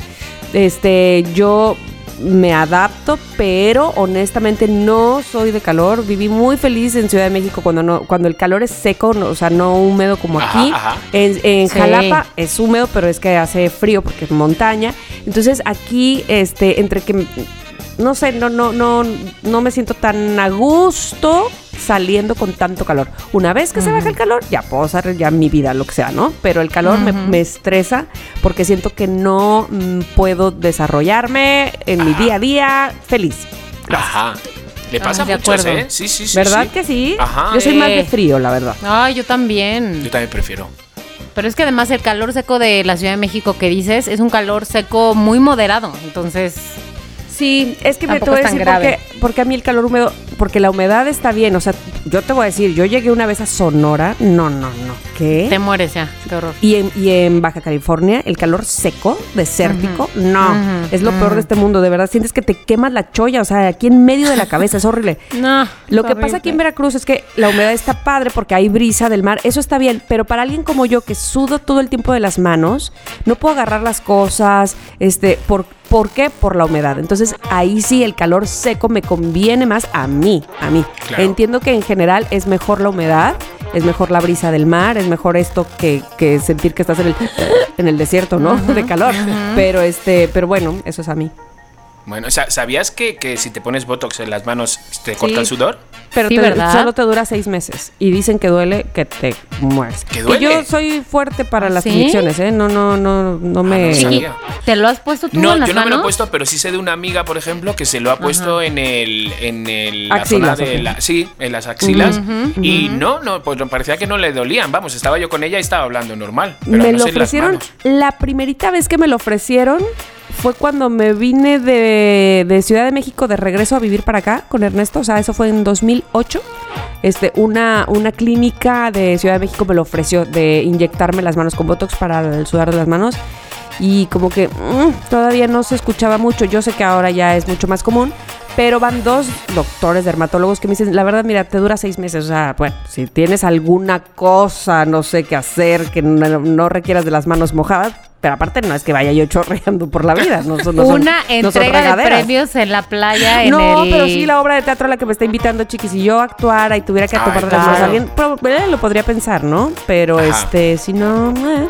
Este, yo me adapto, pero honestamente no soy de calor. Viví muy feliz en Ciudad de México cuando no, cuando el calor es seco, no- o sea, no húmedo como Ajá, aquí. ajá. En, en Sí. Jalapa es húmedo, pero es que hace frío porque es montaña. Entonces aquí, este, entre que no sé, no, no, no, no me siento tan a gusto saliendo con tanto calor. Una vez que se baja el calor, ya puedo hacer ya mi vida, lo que sea, ¿no? Pero el calor me, me estresa porque siento que no mm, puedo desarrollarme en mi día a día feliz. Ajá. Le pasa Ah, de acuerdo. ¿eh? Sí, sí, sí. ¿Verdad sí. que sí? Ajá. Yo soy más de frío, la verdad. Ay, yo también. Yo también prefiero. Pero es que además el calor seco de la Ciudad de México que dices es un calor seco muy moderado. Entonces, Sí, es que me te Tampoco voy a decir porque a mí el calor húmedo, porque la humedad está bien, o sea, yo te voy a decir, yo llegué una vez a Sonora, no, no, no, ¿qué? te mueres ya. Qué horror. Y en, y en Baja California, el calor seco, desértico, no, es lo peor de este mundo, de verdad, sientes que te quemas la cholla, o sea, aquí en medio de la cabeza, es horrible. (laughs) No. Lo que pasa aquí en. Veracruz es que la humedad está padre porque hay brisa del mar, eso está bien, pero para alguien como yo que sudo todo el tiempo de las manos, no puedo agarrar las cosas, este, por, ¿por qué? Por la humedad. Entonces ahí sí el calor seco me conviene más a mí, a mí. Claro. Entiendo que en general es mejor la humedad, es mejor la brisa del mar, es mejor esto que, que sentir que estás en el, en el desierto, ¿no? (laughs) De calor. Pero este, pero bueno, eso es a mí. Bueno, sa- ¿sabías que, que si te pones Botox en las manos te corta Sí. el sudor? Pero Sí, te- ¿verdad? solo te dura seis meses. Y dicen que duele que te mueres. ¿Que duele? Y yo soy fuerte para las ¿Sí? inyecciones, ¿eh? No, no, no, no me... no Chiqui, sabía. ¿te lo has puesto tú No, en las yo no me lo he puesto, pero sí sé de una amiga, por ejemplo, que se lo ha puesto en el en el, la Axilas, zona de ok. la, sí, en las axilas y no, no, pues me parecía que no le dolían. Vamos, estaba yo con ella y estaba hablando normal, pero me no lo sé en las ofrecieron, manos. la primerita vez que me lo ofrecieron fue cuando me vine de, de Ciudad de México de regreso a vivir para acá con Ernesto, o sea, eso fue en 2008. Este, una, una clínica de Ciudad de México me lo ofreció de inyectarme las manos con Botox para el sudar de las manos. y como que mm, todavía no se escuchaba mucho. Yo sé que ahora ya es mucho más común, pero van dos doctores dermatólogos que me dicen, la verdad, mira, te dura seis meses. O sea, bueno, si tienes alguna cosa, no sé qué hacer, que no, no requieras de las manos mojadas, pero aparte no es que vaya yo chorreando por la vida. No, son- no son- Una no son entrega de premios en la playa en No, el... pero sí la obra de teatro a la que me está invitando, chiqui. Si yo actuara y tuviera que tomar de las claro. alguien, pro- eh, lo podría pensar, ¿no? Pero Ajá. este, si no, eh.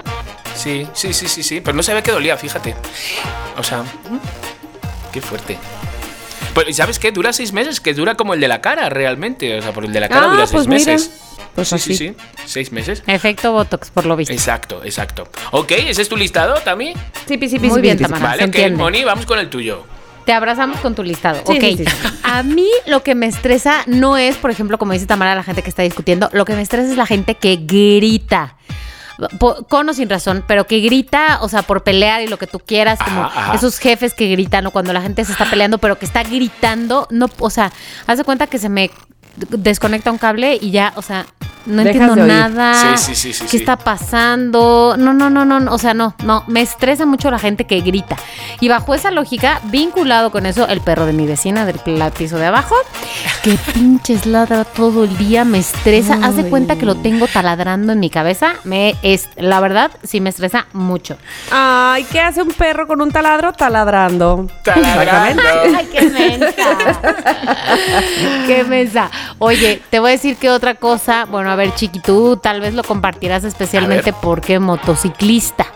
Sí, sí, sí, sí, sí. Pero no sabía que dolía, fíjate. O sea, qué fuerte. Pero ¿y ¿sabes qué? Dura seis meses, que dura como el de la cara, realmente. O sea, por el de la cara Ah, dura seis pues mira. meses. Pues sí, así. sí, sí. Seis meses. Efecto Botox, por lo visto. Exacto, exacto. Ok, ¿ese es tu listado, Tami? Sí, sí, sí, Muy sí, bien. Tamara. Vale, ok. Moni, vamos con el tuyo. Te abrazamos con tu listado. Sí, ok. sí, sí, sí. (laughs) A mí lo que me estresa no es, por ejemplo, como dice Tamara, la gente que está discutiendo. Lo que me estresa es la gente que grita. Con o sin razón, pero que grita, o sea, por pelear y lo que tú quieras, como Ajá, ajá. esos jefes que gritan o cuando la gente se está peleando, pero que está gritando, no, o sea, haz de cuenta que se me desconecta un cable y ya, o sea, no Dejas entiendo nada. Sí, sí, sí, sí, ¿Qué sí. está pasando? No, no, no, no, no, o sea, no, no, me estresa mucho la gente que grita. Y bajo esa lógica, vinculado con eso, el perro de mi vecina del piso de abajo, que (laughs) pinches ladra todo el día, me estresa. Haz de cuenta que lo tengo taladrando en mi cabeza. Me es, la verdad, sí me estresa mucho. Ay, ¿qué hace un perro con un taladro? Taladrando. Taladrando. Ay, qué mensa. (laughs) qué mensa. Oye, te voy a decir que otra cosa, bueno, a ver, Chiqui, tú tal vez lo compartirás especialmente porque motociclista.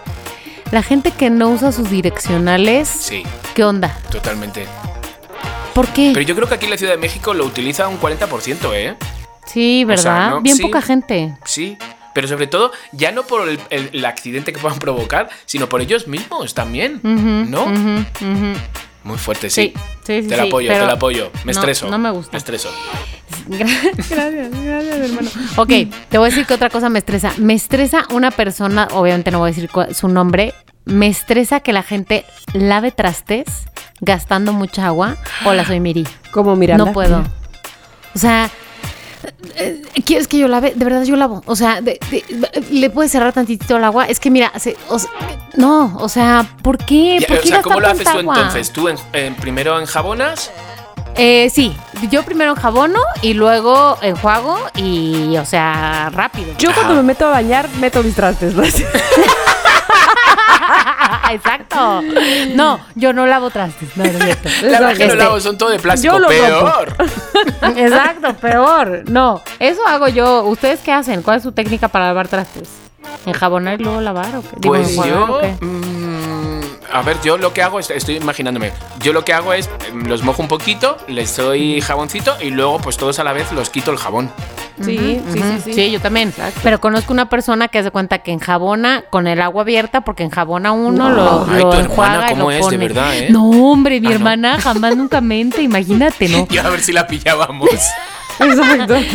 La gente que no usa sus direccionales, Sí, ¿qué onda? totalmente. ¿Por qué? Pero yo creo que aquí en la Ciudad de México lo utiliza un 40%, ¿eh? sí, o sea, ¿verdad? no, Bien sí. poca gente. Sí. Pero sobre todo, ya no por el, el- el accidente que puedan provocar, sino por ellos mismos también. ¿No? ujú. Muy fuerte, sí. Sí, sí, sí, Te lo sí, apoyo, pero te lo apoyo. Me no, estreso. no me gusta. Me estreso. (laughs) Gracias, gracias, hermano. Ok, te voy a decir que otra cosa me estresa. Me estresa una persona, obviamente no voy a decir su nombre, me estresa que la gente lave trastes gastando mucha agua. Hola, (gasps) soy Miri. Como Miranda. No puedo. O sea, (laughs) ¿quieres que yo lave? De verdad yo lavo. O sea, de- de- le puedes cerrar tantitito el agua. Es que mira, se- o sea, no, o sea, ¿por qué? ¿Por o qué sea, ¿cómo lo haces tú agua? entonces? ¿Tú en- en- primero enjabonas? Eh, sí, yo primero enjabono y luego enjuago y, o sea, rápido. Yo cuando me meto a bañar, meto mis trastes. ¿no? (laughs) (laughs) (laughs) Exacto. No, yo no lavo trastes. No, no. La verdad que Este, los lavos son todo de plástico. yo lo Peor. (laughs) Exacto, peor. No, eso hago yo. ¿Ustedes qué hacen? ¿Cuál es su técnica para lavar trastes? ¿Enjabonar y luego lavar o qué? Digo, Pues enjuagar, yo. ¿o qué? A ver, yo lo que hago es. Estoy imaginándome. Yo lo que hago es. mm, Los mojo un poquito, les doy jaboncito y luego, pues todos a la vez los quito el jabón. Sí, sí, sí, sí. Sí, yo también. Pero conozco una persona que hace cuenta que enjabona con el agua abierta porque enjabona uno, lo, Ay, lo tu enjuaga hermana, y ¿cómo lo es? De pone. verdad, ¿eh? No, hombre, mi Ah, ¿no? hermana jamás nunca mente, imagínate, ¿no? (laughs) Y a ver si la pillábamos. (laughs) Exacto. (laughs)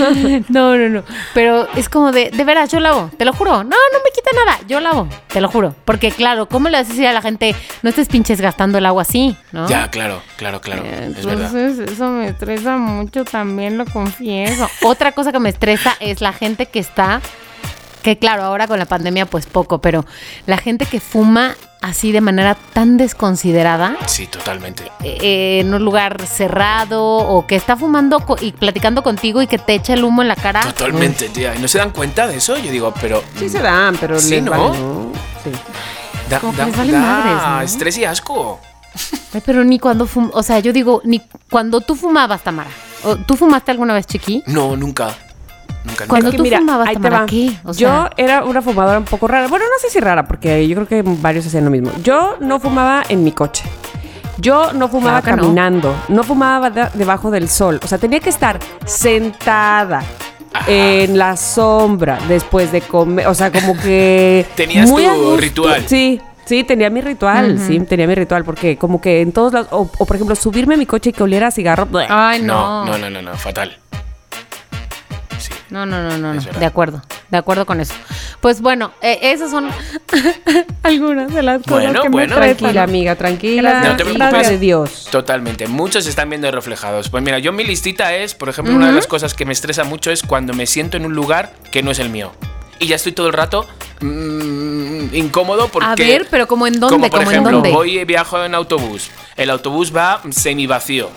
No, no, no. Pero es como de, de veras, yo lavo, te lo juro. No, no me quita nada, yo lavo, te lo juro. Porque claro, ¿cómo le haces decir a la gente, no estés pinches gastando el agua así, ¿no? ya, claro, claro, claro. es verdad. Entonces, eso me estresa mucho, también lo confieso. (laughs) Otra cosa que me estresa es la gente que está, que claro, ahora con la pandemia pues poco, pero la gente que fuma así de manera tan desconsiderada Sí, totalmente. eh, en un lugar cerrado o que está fumando y platicando contigo y que te echa el humo en la cara. Totalmente, tía. ¿Y no se dan cuenta de eso? Yo digo, pero. Sí se dan, pero Sí, les ¿no? vale, ¿no? Sí. Da, Como que da- les vale da madres, ¿no? estrés y asco. (laughs) Ay, pero ni cuando fum o sea, yo digo, ni cuando tú fumabas, Tamara. ¿O ¿Tú fumaste alguna vez, Chiqui? No, nunca. Nunca, Cuando tú fumabas, ahí te Tamara, va. ¿qué? O yo sea- era una fumadora un poco rara. Bueno, no sé si rara, porque yo creo que varios hacían lo mismo. Yo no fumaba en mi coche. Yo no fumaba Claro que no. caminando. No. fumaba de- debajo del sol. O sea, tenía que estar sentada Ajá. en la sombra después de comer. O sea, como que. (laughs) Tenías muy tu gusto. ritual. Sí. Sí, tenía mi ritual, sí, tenía mi ritual, porque como que en todos lados, o, o, por ejemplo, subirme a mi coche y que oliera a cigarro, bleh. Ay, No, no. no, no, no, no, fatal. No, no, no, no, no. De acuerdo, de acuerdo con eso. Pues bueno, eh, esas son (laughs) algunas de las cosas Bueno, que bueno. me Tranquila, amiga, tranquila. No te preocupes. de Dios. Totalmente. Muchos se están viendo reflejados. Pues mira, yo mi listita es, por ejemplo, una de las cosas que me estresa mucho es cuando me siento en un lugar que no es el mío. Y ya estoy todo el rato. mm, mm, incómodo porque... A ver, pero como en dónde, Como por como en ejemplo, dónde. voy y viajo en autobús. El autobús va semi vacío.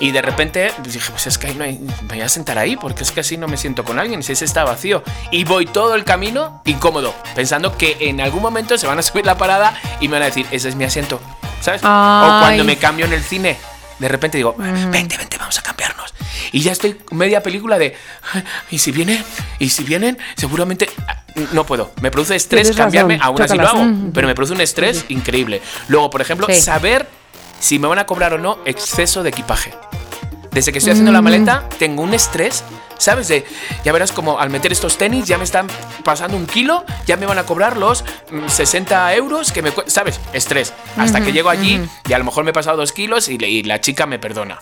Y de repente dije, pues es que ahí no hay, me voy a sentar ahí porque es que así no me siento con alguien, si ese está vacío. Y voy todo el camino incómodo, pensando que en algún momento se van a subir la parada y me van a decir, ese es mi asiento, ¿sabes? O cuando me cambio en el cine, de repente digo, vente, vente, vamos a cambiarnos. Y ya estoy media película de, "Ay, ¿y si viene? ¿Y si vienen? Seguramente... ah, No puedo, me produce estrés Tienes cambiarme, razón, aún así lo hago, pero me produce un estrés increíble. Luego, por ejemplo, Sí. saber si me van a cobrar o no exceso de equipaje. Desde que estoy haciendo la maleta, tengo un estrés, ¿sabes? De, ya verás como al meter estos tenis ya me están pasando un kilo, ya me van a cobrar los mm, 60 euros que me ¿sabes? Estrés. Hasta que llego allí y a lo mejor me he pasado dos kilos y, y la chica me perdona.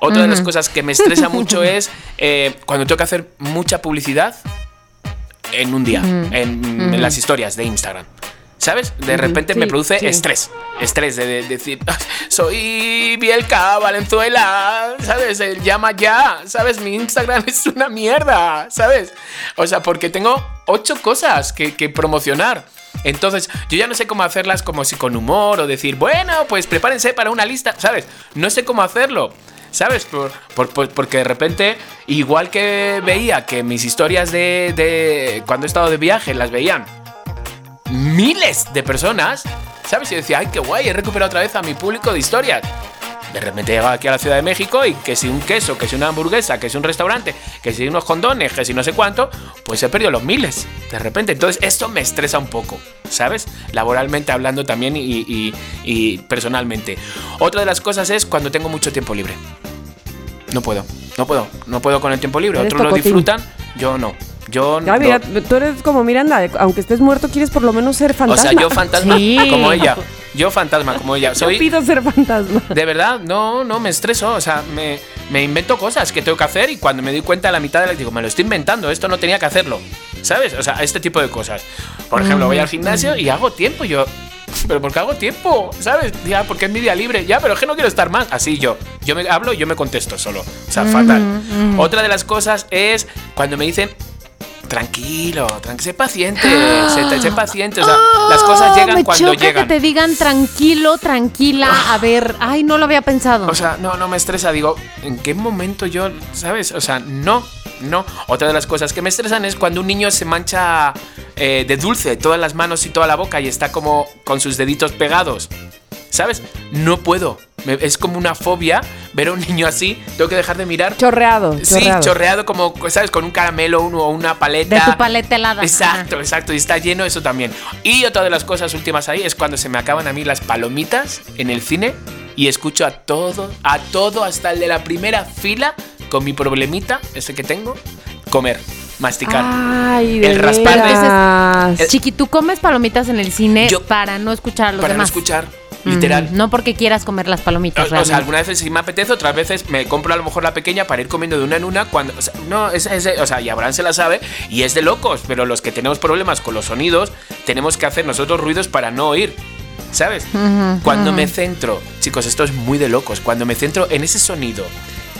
Otra de las cosas que me estresa (laughs) mucho es eh, cuando tengo que hacer mucha publicidad en un día, en, en las historias de Instagram. ¿Sabes? De repente me produce sí. estrés. Estrés de, de decir, "Ah, soy Bielka Valenzuela, ¿sabes? El llama ya, ¿sabes? Mi Instagram (laughs) es una mierda, ¿sabes? O sea, porque tengo ocho cosas que, que promocionar. Entonces, yo ya no sé cómo hacerlas como si con humor o decir, bueno, pues prepárense para una lista, ¿sabes? No sé cómo hacerlo. ¿Sabes? Por, por- por- porque de repente, igual que veía que mis historias de, de cuando he estado de viaje las veían miles de personas, ¿sabes? Y decía, ay, qué guay, he recuperado otra vez a mi público de historias. De repente llegaba aquí a la Ciudad de México y que si un queso, que si una hamburguesa, que si un restaurante, que si unos condones, que si no sé cuánto, pues he perdido los miles. De repente, entonces esto me estresa un poco, ¿sabes? Laboralmente hablando también y, y- y personalmente. Otra de las cosas es cuando tengo mucho tiempo libre. No puedo, no puedo, no puedo con el tiempo libre. Otros lo disfrutan, yo no. Yo no. Ay, mira, tú eres como Miranda, aunque estés muerto, quieres por lo menos ser O fantasma. sea, yo fantasma Sí. como ella. Yo fantasma como ella. Yo Soy. pido ser fantasma. De verdad, no, no me estreso. O sea, me, me invento cosas que tengo que hacer y cuando me doy cuenta a la mitad de la digo, me lo estoy inventando, esto no tenía que hacerlo. ¿Sabes? O sea, este tipo de cosas. Por ejemplo, voy al gimnasio y hago tiempo. Yo, pero ¿por qué hago tiempo? ¿Sabes? Ya, porque es mi día libre. Ya, pero es que no quiero estar más. Así yo. Yo me hablo y yo me contesto solo. O sea, fatal. Otra de las cosas es cuando me dicen. Tranquilo, tranquilo, sé paciente, sé, (gasps) sé paciente, o sea, las cosas Oh, llegan me cuando choca llegan. que te digan tranquilo, tranquila. A ver, ay, no lo había pensado. O sea, no, no me estresa. Digo, ¿en qué momento yo, sabes? O sea, no, no. Otra de las cosas que me estresan es cuando un niño se mancha eh, de dulce todas las manos y toda la boca y está como con sus deditos pegados. ¿Sabes? No puedo. Me- es como una fobia ver a un niño así. Tengo que dejar de mirar. Chorreado, Sí, chorreado. chorreado como, ¿sabes? Con un caramelo uno, o una paleta. de tu paleta helada. Exacto, exacto. Y está lleno eso también. Y otra de las cosas últimas ahí es cuando se me acaban a mí las palomitas en el cine y escucho a todo, a todo, hasta el de la primera fila con mi problemita, ese que tengo, comer, masticar. Ay, de El raspar. Ajá. Chiqui, tú comes palomitas en el cine Yo- para no escuchar a los para no demás. escuchar, literal. Mm, no porque quieras comer las palomitas. O, o sea, algunas veces sí me apetece, otras veces me compro a lo mejor la pequeña para ir comiendo de una en una cuando... o sea, no, es, es o sea, y Abraham se la sabe y es de locos, pero los que tenemos problemas con los sonidos, tenemos que hacer nosotros ruidos para no oír. ¿Sabes? cuando me centro, chicos, esto es muy de locos, cuando me centro en ese sonido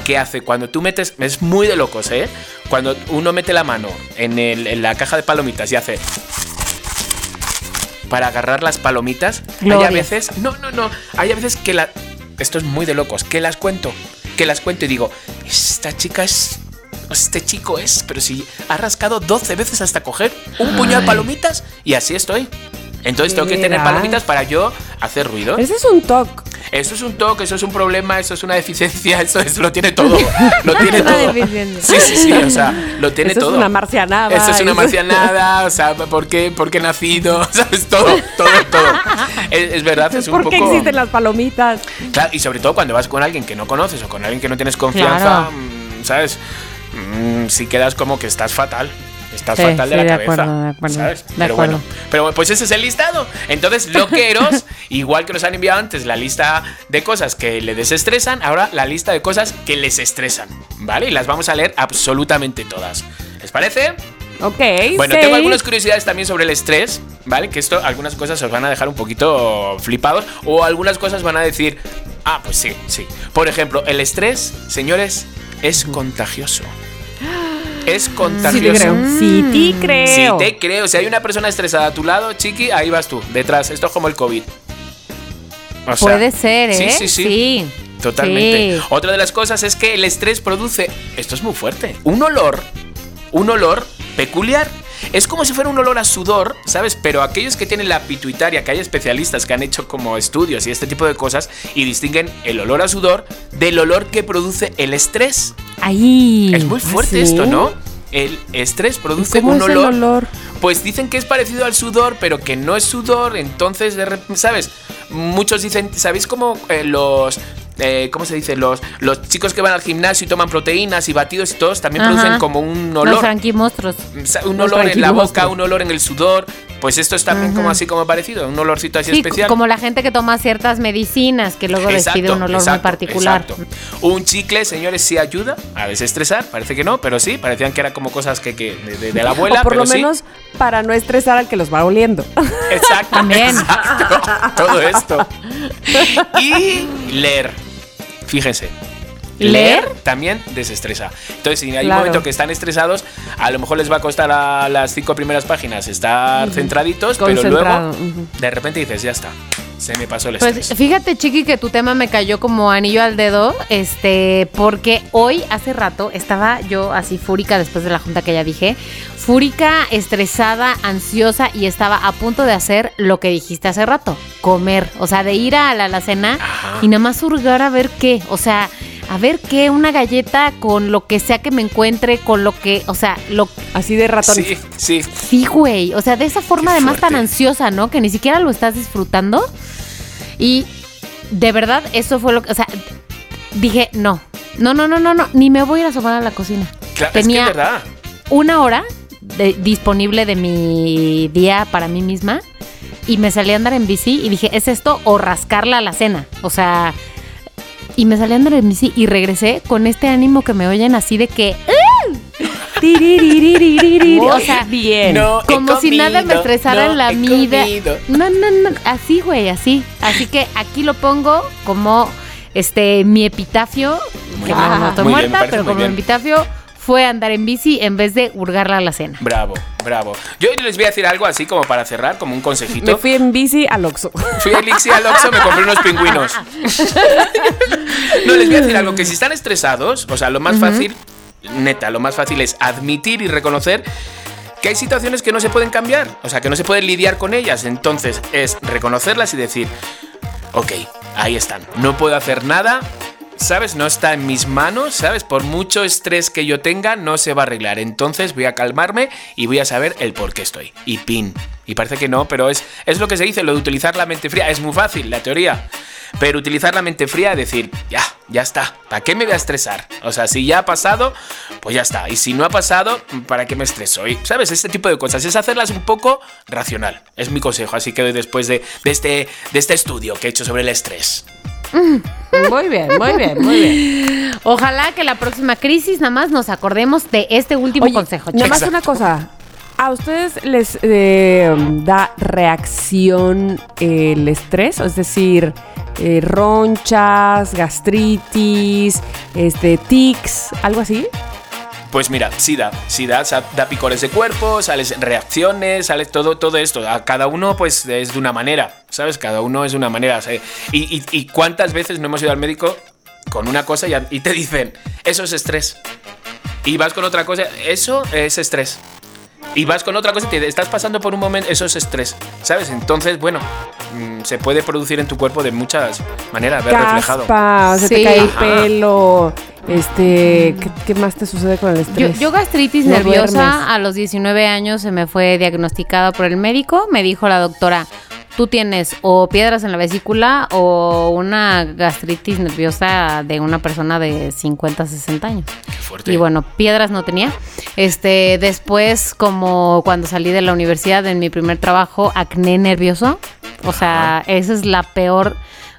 que hace cuando tú metes, es muy de locos, ¿eh? Cuando uno mete la mano en, el- en la caja de palomitas y hace para agarrar las palomitas, hay a veces, no, no, no, hay a veces que la, esto es muy de locos, que las cuento, que las cuento y digo, esta chica es, este chico es, pero si ha rascado 12 veces hasta coger un puñado de palomitas y así estoy. Entonces tengo que tener palomitas para yo hacer ruido. Ese es un toque. Eso es un toque, eso es un problema, eso es una deficiencia, (laughs) eso es, lo tiene todo. Lo tiene todo. Sí, sí, sí, o sea, lo tiene Eso todo. es una marcianada. Eso es una eso- marcianada, o sea, ¿por qué, por qué he nacido? (laughs) ¿Sabes? Todo, todo, todo. Es, es verdad, es un ¿Por qué poco... existen las palomitas? Claro, y sobre todo cuando vas con alguien que no conoces o con alguien que no tienes confianza, Claro. mm, ¿sabes? Mm, si quedas como que estás fatal. Estás Sí, fatal de sí, la de cabeza. acuerdo, de acuerdo, ¿Sabes? de pero acuerdo. bueno. Pero pues ese es el listado. Entonces, (laughs) loqueros, igual que nos han enviado antes la lista de cosas que le desestresan, ahora la lista de cosas que les estresan. ¿Vale? Y las vamos a leer absolutamente todas. ¿Les parece? Ok. Bueno, sí. tengo algunas curiosidades también sobre el estrés, ¿vale? Que esto, algunas cosas os van a dejar un poquito flipados o algunas cosas van a decir, ah, pues sí, sí. Por ejemplo, el estrés, señores, es contagioso. Es Sí te contagioso. creo. Sí te creo. Sí, te creo. Si hay una persona estresada a tu lado, chiqui, ahí vas tú, detrás. Esto es como el COVID. O sea, Puede ser, ¿eh? Sí, sí, sí. Totalmente. Sí. Otra de las cosas es que el estrés produce, esto es muy fuerte, un olor, un olor peculiar. Es como si fuera un olor a sudor, ¿sabes? Pero aquellos que tienen la pituitaria, que hay especialistas que han hecho como estudios y este tipo de cosas y distinguen el olor a sudor del olor que produce el estrés. Ahí. Es muy fuerte ¿sí? esto, ¿no? El estrés produce ¿Cómo un es el olor. olor? Pues dicen que es parecido al sudor, pero que no es sudor. Entonces, ¿sabes? Muchos dicen, ¿sabéis cómo eh, los... eh, ¿Cómo se dice? Los, los chicos que van al gimnasio y toman proteínas y batidos y todos también Ajá. producen como un Los olor. Frankie monstruos. Un Los olor en la boca, un olor en el sudor. Pues esto es también como así como parecido, un olorcito así Sí, especial. como la gente que toma ciertas medicinas que luego les pide un olor muy particular. exacto. Un chicle, señores, sí ayuda a desestresar. Parece que no, pero sí. Parecían que eran como cosas que, que de, de- de la abuela. o por pero lo sí. menos para no estresar al que los va oliendo. Exacto. También. exacto, todo esto. (laughs) Y leer. Fíjense. ¿Leer? también desestresa. Entonces, si hay un momento que están estresados, a lo mejor les va a costar a las cinco primeras páginas estar centraditos, pero luego de repente dices, ya está, se me pasó el Pues estrés. fíjate, Chiqui, que tu tema me cayó como anillo al dedo, este, porque hoy, hace rato, estaba yo así fúrica después de la junta que ya dije, fúrica, estresada, ansiosa y estaba a punto de hacer lo que dijiste hace rato, comer, o sea, de ir a la alacena y nada más hurgar a ver qué, o sea, a ver qué, una galleta con lo que sea que me encuentre, con lo que, o sea, lo Así de ratón. Sí, sí. Sí, güey. O sea, de esa forma Qué además tan ansiosa, ¿no? Que ni siquiera lo estás disfrutando. Y de verdad, eso fue lo que. O sea, dije, no. No, no, no, no, no. Ni me voy a ir a asomar a la cocina. Claro, Tenía es que verdad. una hora de- disponible de mi día para mí misma. Y me salí a andar en bici y dije, ¿es esto o rascarla a la cena? O sea. Y me salí a andar en bici y regresé con este ánimo que me oyen así de que. ¡ah! O sea, bien. No, como si nada me comido, estresara no en la vida. comido. No, no, no, así, güey, así. Así que aquí lo pongo como este mi epitafio, que Muy no, bien. no estoy bien, me muerta, parece pero como bien. epitafio fue andar en bici en vez de hurgarla a la cena. Bravo, bravo. Yo les voy a decir algo así como para cerrar, como un consejito. Me fui en bici al Oxxo. Fui a Elixir al Oxxo, me compré unos pingüinos. (laughs) no, les voy a decir algo, que si están estresados, o sea, lo más fácil, neta, lo más fácil es admitir y reconocer que hay situaciones que no se pueden cambiar, o sea, que no se pueden lidiar con ellas. Entonces, es reconocerlas y decir, ok, ahí están, no puedo hacer nada. ¿Sabes? No está en mis manos, ¿sabes? Por mucho estrés que yo tenga, no se va a arreglar. Entonces voy a calmarme y voy a saber el por qué estoy. Y pin. Y parece que no, pero es, es lo que se dice, lo de utilizar la mente fría. Es muy fácil, la teoría. Pero utilizar la mente fría, decir, ya, ya está. ¿Para qué me voy a estresar? O sea, si ya ha pasado, pues ya está. Y si no ha pasado, ¿para qué me estreso? Y, ¿sabes? Este tipo de cosas. Es hacerlas un poco racional. Es mi consejo. Así que después de, de este, de este estudio que he hecho sobre el estrés. (laughs) Muy bien, muy bien, muy bien. Ojalá que la próxima crisis nada más nos acordemos de este último Oye, consejo. Nada más una cosa. ¿A ustedes les eh, da reacción el estrés? Es decir, eh, ronchas, gastritis, este, tics, algo así. Pues mira, sí da, sí da, da picores de cuerpo, sales reacciones, sale todo, todo esto. A cada uno, pues, es de una manera, ¿sabes? Cada uno es de una manera. y, y- cuántas veces no hemos ido al médico con una cosa y te dicen, eso es estrés. Y vas con otra cosa, eso es estrés. Y vas con otra cosa y te estás pasando por un momento, eso es estrés, ¿sabes? Entonces, bueno, mm, se puede producir en tu cuerpo de muchas maneras, ver reflejado. Se Sí. te cae el pelo. Este, ¿qué, qué más te sucede con el Yo, estrés? yo gastritis No nerviosa duermes. a los 19 años se me fue diagnosticada por el médico. Me dijo la doctora, tú tienes o piedras en la vesícula o una gastritis nerviosa de una persona de 50, 60 años. Qué fuerte. Y bueno, piedras no tenía. Este, después, como cuando salí de la universidad en mi primer trabajo, acné nervioso. O sea, esa es la peor.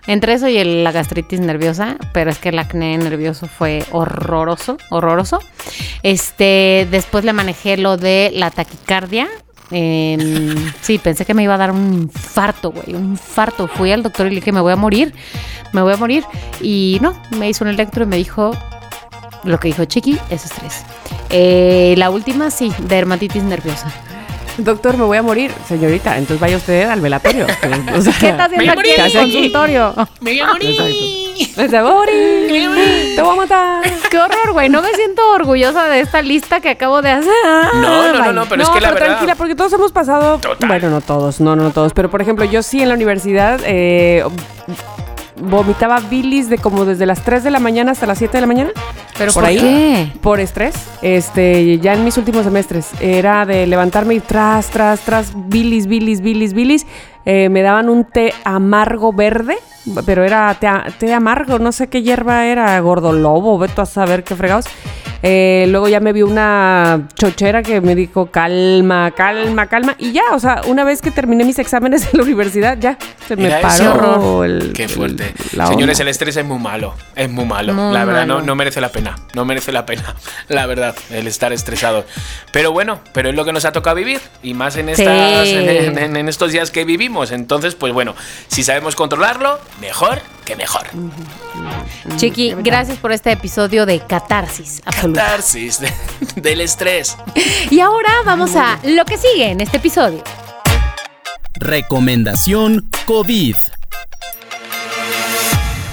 Entre eso y el- la gastritis nerviosa, pero es que el acné nervioso fue horroroso, horroroso. Este, después le manejé lo de la taquicardia. (laughs) Sí, pensé que me iba a dar un infarto, güey, un infarto. Fui al doctor y le dije, me voy a morir, me voy a morir. Y no, me hizo un electro y me dijo, Lo que dijo Chiqui, esos tres. Eh, la última, sí, dermatitis nerviosa. Doctor, me voy a morir, señorita. Entonces vaya usted al velatorio. (laughs) O sea, ¿Qué está haciendo aquí en ¿qué el consultorio? Me voy a morir. Me voy a morir. Te voy a matar. Qué horror, güey. No me siento orgullosa de esta lista que acabo de hacer. No, no, no, no, pero es que la verdad. tranquila, porque todos hemos pasado. Total. Bueno, no todos, no, no, no todos. Pero por ejemplo, yo sí en la universidad eh, vomitaba bilis de como desde las 3 de la mañana hasta las 7 de la mañana. ¿Pero por por ahí. qué? Por estrés. Este, ya en mis últimos semestres. Era de levantarme y tras, tras, tras, bilis, bilis, bilis, bilis. Eh, me daban un té amargo verde, pero era té, té amargo, no sé qué hierba era, gordolobo, veto a saber qué fregados. Eh, luego ya me vio una chochera que me dijo calma, calma, calma. Y ya, o sea, una vez que terminé mis exámenes en la universidad, ya se me Mira paró eso. el. Qué fuerte. el- la Señores, el estrés es muy malo. Es muy malo. Muy la verdad, no, malo. no merece la pena. No merece la pena. (laughs) La verdad, el estar estresado. Pero bueno, pero es lo que nos ha tocado vivir. Y más en, Sí. estas, en, en- en estos días que vivimos. Entonces, pues bueno, si sabemos controlarlo, mejor que mejor. Chiqui, gracias por este episodio de Catarsis Absoluta. Catarsis de- del estrés. Y ahora vamos a lo que sigue en este episodio. Recomendación COVID.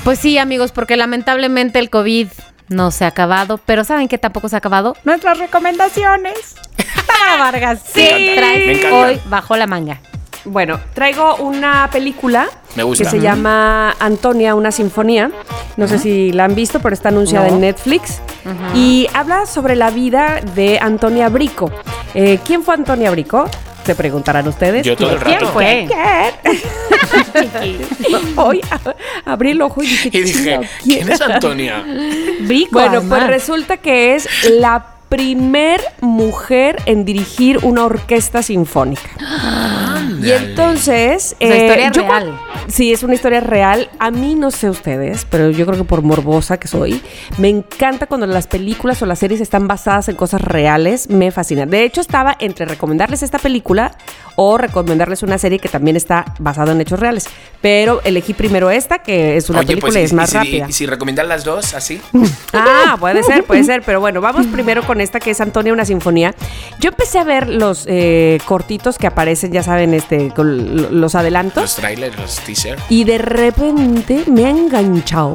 Pues sí, amigos, porque lamentablemente el COVID no se ha acabado, pero ¿saben qué tampoco se ha acabado? Nuestras recomendaciones. (laughs) Vargas, ¿qué Sí. Hoy bajo la manga? Bueno, traigo una película Me gusta. que se llama Antonia, una sinfonía. No sé si la han visto, pero está anunciada No. en Netflix. Y habla sobre la vida de Antonia Brico. Eh, ¿Quién fue Antonia Brico? Se preguntarán ustedes. Yo todo el ¿Quién rato. fue? (laughs) Hoy abrí el ojo y dije, Y dije, "Chino, ¿quién es Antonia? Brico, Bueno, pues resulta que es la primer mujer en dirigir una orquesta sinfónica. (gasps) Y entonces... Eh, historia yo. Sí, es una historia real. A mí no sé ustedes, pero yo creo que por morbosa que soy, me encanta cuando las películas o las series están basadas en cosas reales. Me fascina. De hecho, estaba entre recomendarles esta película o recomendarles una serie que también está basada en hechos reales. Pero elegí primero esta, que es una Oye, película pues, y es más y si, rápida. y si recomiendan las dos, así. (laughs) Ah, puede ser, puede ser. Pero bueno, vamos primero con esta que es Antonia, una sinfonía. Yo empecé a ver los eh, cortitos que aparecen, ya saben, este, los adelantos. Los trailers, los Y de repente me ha enganchado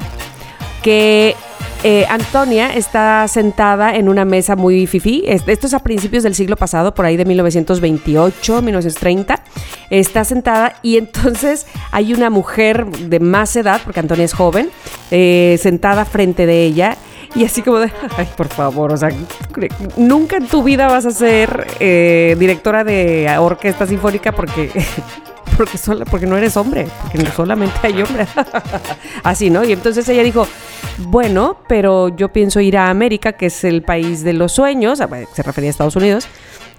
que eh, Antonia está sentada en una mesa muy fifí. Es- Esto es a principios del siglo pasado, por ahí de 1928, 1930. Está sentada y entonces hay una mujer de más edad, porque Antonia es joven, eh, sentada frente de ella. Y así como de, ay, por favor, o sea, nunca en tu vida vas a ser eh, directora de orquesta sinfónica porque porque, sola, porque no eres hombre, porque no solamente hay hombres. (laughs) Así, ¿no? Y entonces ella dijo, bueno, pero yo pienso ir a América, que es el país de los sueños, ah, se refería a Estados Unidos,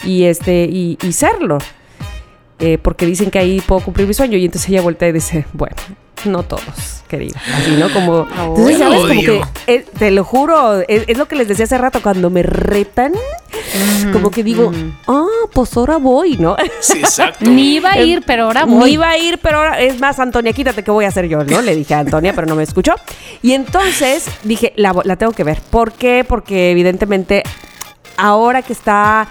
y, este, y, y serlo. Eh, porque dicen que ahí puedo cumplir mi sueño. Y entonces ella vuelta y dice, bueno, no todos, querida. Así, ¿no? Como... Entonces, ¿sabes? Como que, eh, te lo juro, es, es lo que les decía hace rato, cuando me retan, como que digo, ah, pues ahora voy, ¿no? Sí, exacto. Ni iba a ir, pero ahora Ni voy. iba a ir, pero ahora es más, Antonia, quítate que voy a hacer yo, ¿no? Le dije a Antonia, pero no me escuchó. Y entonces dije, la, la tengo que ver. ¿Por qué? Porque evidentemente ahora que está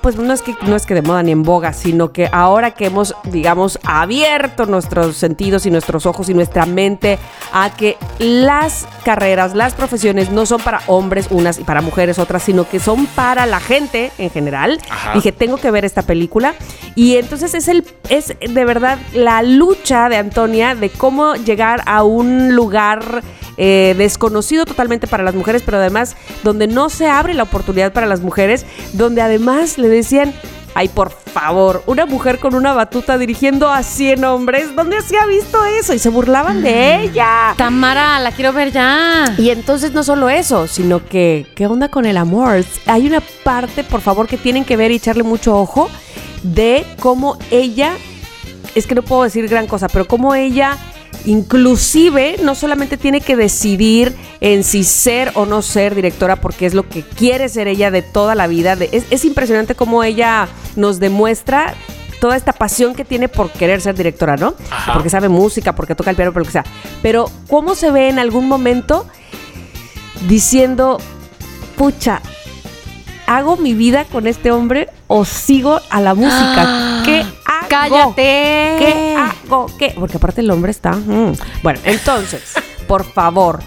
pues no es que no es que de moda ni en boga, sino que ahora que hemos, digamos, abierto nuestros sentidos y nuestros ojos y nuestra mente a que las carreras, las profesiones no son para hombres unas y para mujeres otras, sino que son para la gente en general. Ajá. Dije, tengo que ver esta película y entonces es el es de verdad la lucha de Antonia de cómo llegar a un lugar eh, desconocido totalmente para las mujeres, pero además donde no se abre la oportunidad para las mujeres, donde además le decían, ay, por favor, una mujer con una batuta dirigiendo a 100 hombres, ¿dónde se ha visto eso? Y se burlaban de ella. Tamara, la quiero ver ya. Y entonces no solo eso, sino que, ¿qué onda con el amor? Hay una parte, por favor, que tienen que ver y echarle mucho ojo de cómo ella, es que no puedo decir gran cosa, pero cómo ella inclusive no solamente tiene que decidir en si ser o no ser directora porque es lo que quiere ser ella de toda la vida. Es, es impresionante cómo ella nos demuestra toda esta pasión que tiene por querer ser directora, ¿no? Ajá. Porque sabe música, porque toca el piano, por lo que sea. Pero cómo se ve en algún momento diciendo, pucha, ¿hago mi vida con este hombre o sigo a la música? ¿Qué hago? ¡Cállate! ¿Qué hago? ¿Qué? Porque aparte el hombre está. mm. Bueno, entonces, (laughs) por favor,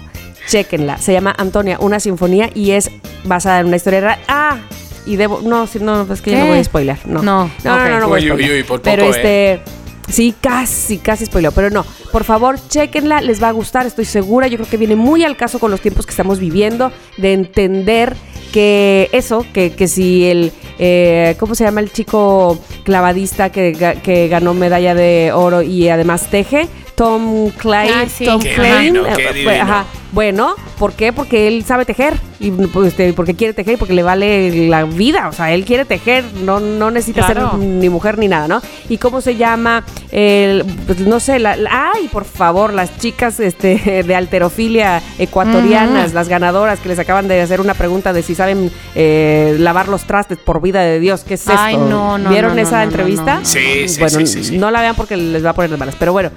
chequenla. Se llama Antonia, una sinfonía y es basada en una historia real. Ah, y debo. No, si no, es que ya ¿Qué? no voy a spoiler. No, No, no, no, no, no voy a Uy, uy, spoiler. uy, por Pero poco, este. Sí, casi, casi spoileo, pero no. Por favor, chequenla, les va a gustar, estoy segura. Yo creo que viene muy al caso con los tiempos que estamos viviendo, de entender que eso, que, que si el, eh, ¿cómo se llama el chico clavadista que, que ganó medalla de oro y además teje? Tom Klein, Ah, sí. Tom Qué Klein, divino, eh, qué ajá. Bueno, ¿por qué? Porque él sabe tejer y pues, este, porque quiere tejer y porque le vale la vida, o sea, él quiere tejer, no, no necesita Claro. ser ni mujer ni nada, ¿no? ¿Y cómo se llama? El, pues, no sé, la, la- ay, por favor, las chicas este, de alterofilia ecuatorianas, las ganadoras que les acaban de hacer una pregunta de si saben eh, lavar los trastes por vida de Dios, ¿qué es esto? Ay, no, no, ¿Vieron no, esa entrevista? no, no. Sí, sí, bueno, sí, sí, sí. no la vean porque les va a poner de malas. Pero bueno,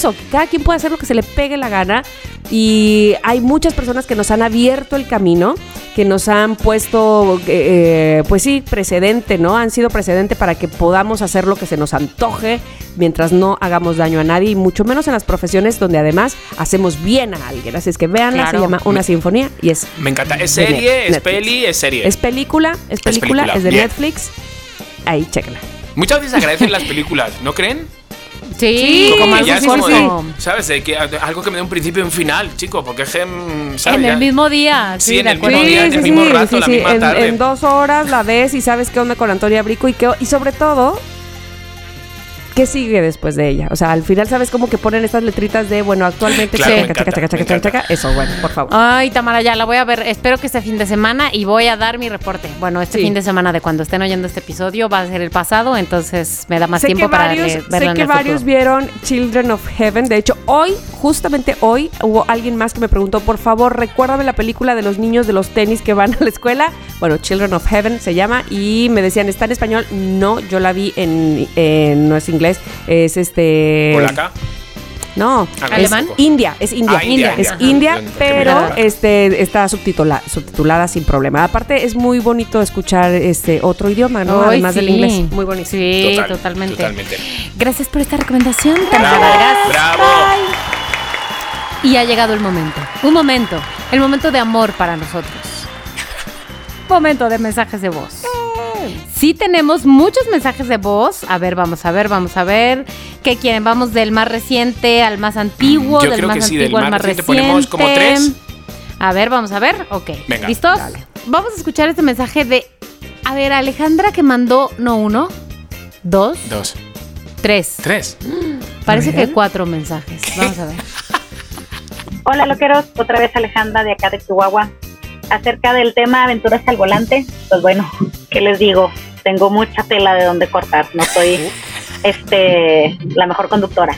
eso, cada quien puede hacer lo que se le pegue la gana. Y hay muchas personas que nos han abierto el camino, que nos han puesto, eh, pues sí, precedente, ¿no? Han sido precedente para que podamos hacer lo que se nos antoje mientras no hagamos daño a nadie y mucho menos en las profesiones donde además hacemos bien a alguien. Así es que véanla, Claro. se llama Una Sinfonía y es Me encanta. ¿Es serie? ¿Es peli? ¿Es serie? Es película, es película, película, es de bien. Netflix. Ahí, chéquenla. Muchas veces agradecen las películas, ¿no creen? Sí, Como algo ya es como de, ¿sabes? De que algo que me dé un principio y un final, chico, porque es que, mm, ¿sabes? En el mismo día. Sí, Sí, en el mismo día, en el mismo rato, la misma en, tarde. en dos horas la ves y sabes qué onda con Antonia Brico y, qué, y sobre todo, qué sigue después de ella. O sea, al final sabes cómo que ponen estas letritas de, bueno, actualmente, Claro, chaca, encanta, chaca, me chaca, encanta. chaca. Eso, bueno, por favor. Ay, Tamara, ya la voy a ver. Espero que este fin de semana y voy a dar mi reporte. Bueno, este Sí. fin de semana de cuando estén oyendo este episodio va a ser el pasado, entonces me da más sé tiempo que para varios, le- sé verlo en que el varios futuro. vieron Children of Heaven. De hecho, hoy, justamente hoy, hubo alguien más que me preguntó, por favor, recuérdame la película de los niños de los tenis que van a la escuela. Bueno, Children of Heaven se llama. Y me decían, ¿está en español? No, yo la vi en, en- no es inglés, es este... ¿Polaca? No, Ah, es ¿Alemán? India, es India, Ah, India, es India. India, Ajá. pero este está subtitula- subtitulada sin problema. Aparte es muy bonito escuchar este otro idioma, ¿no? Ay, Además del inglés, muy bonito. Sí, Total, totalmente. Totalmente. Gracias por esta recomendación. Bravo, Gracias. bravo. Y ha llegado el momento. Un momento. El momento de amor para nosotros. (laughs) momento de mensajes de voz. Sí tenemos muchos mensajes de voz. A ver, vamos a ver, vamos a ver. ¿Qué quieren? Vamos del más reciente al más antiguo, Yo del creo más que sí, del antiguo al más más reciente reciente. ponemos como tres. A ver, vamos a ver. Ok. Venga, ¿Listos? Vamos a escuchar este mensaje de... A ver, Alejandra que mandó no uno, dos, Dos. tres. Tres. (gasps) Parece que cuatro mensajes. Vamos a ver. (laughs) Hola loqueros, otra vez Alejandra de acá de Chihuahua. Acerca del tema aventuras al volante, pues bueno, ¿qué les digo? Tengo mucha tela de donde cortar, no soy (laughs) este la mejor conductora.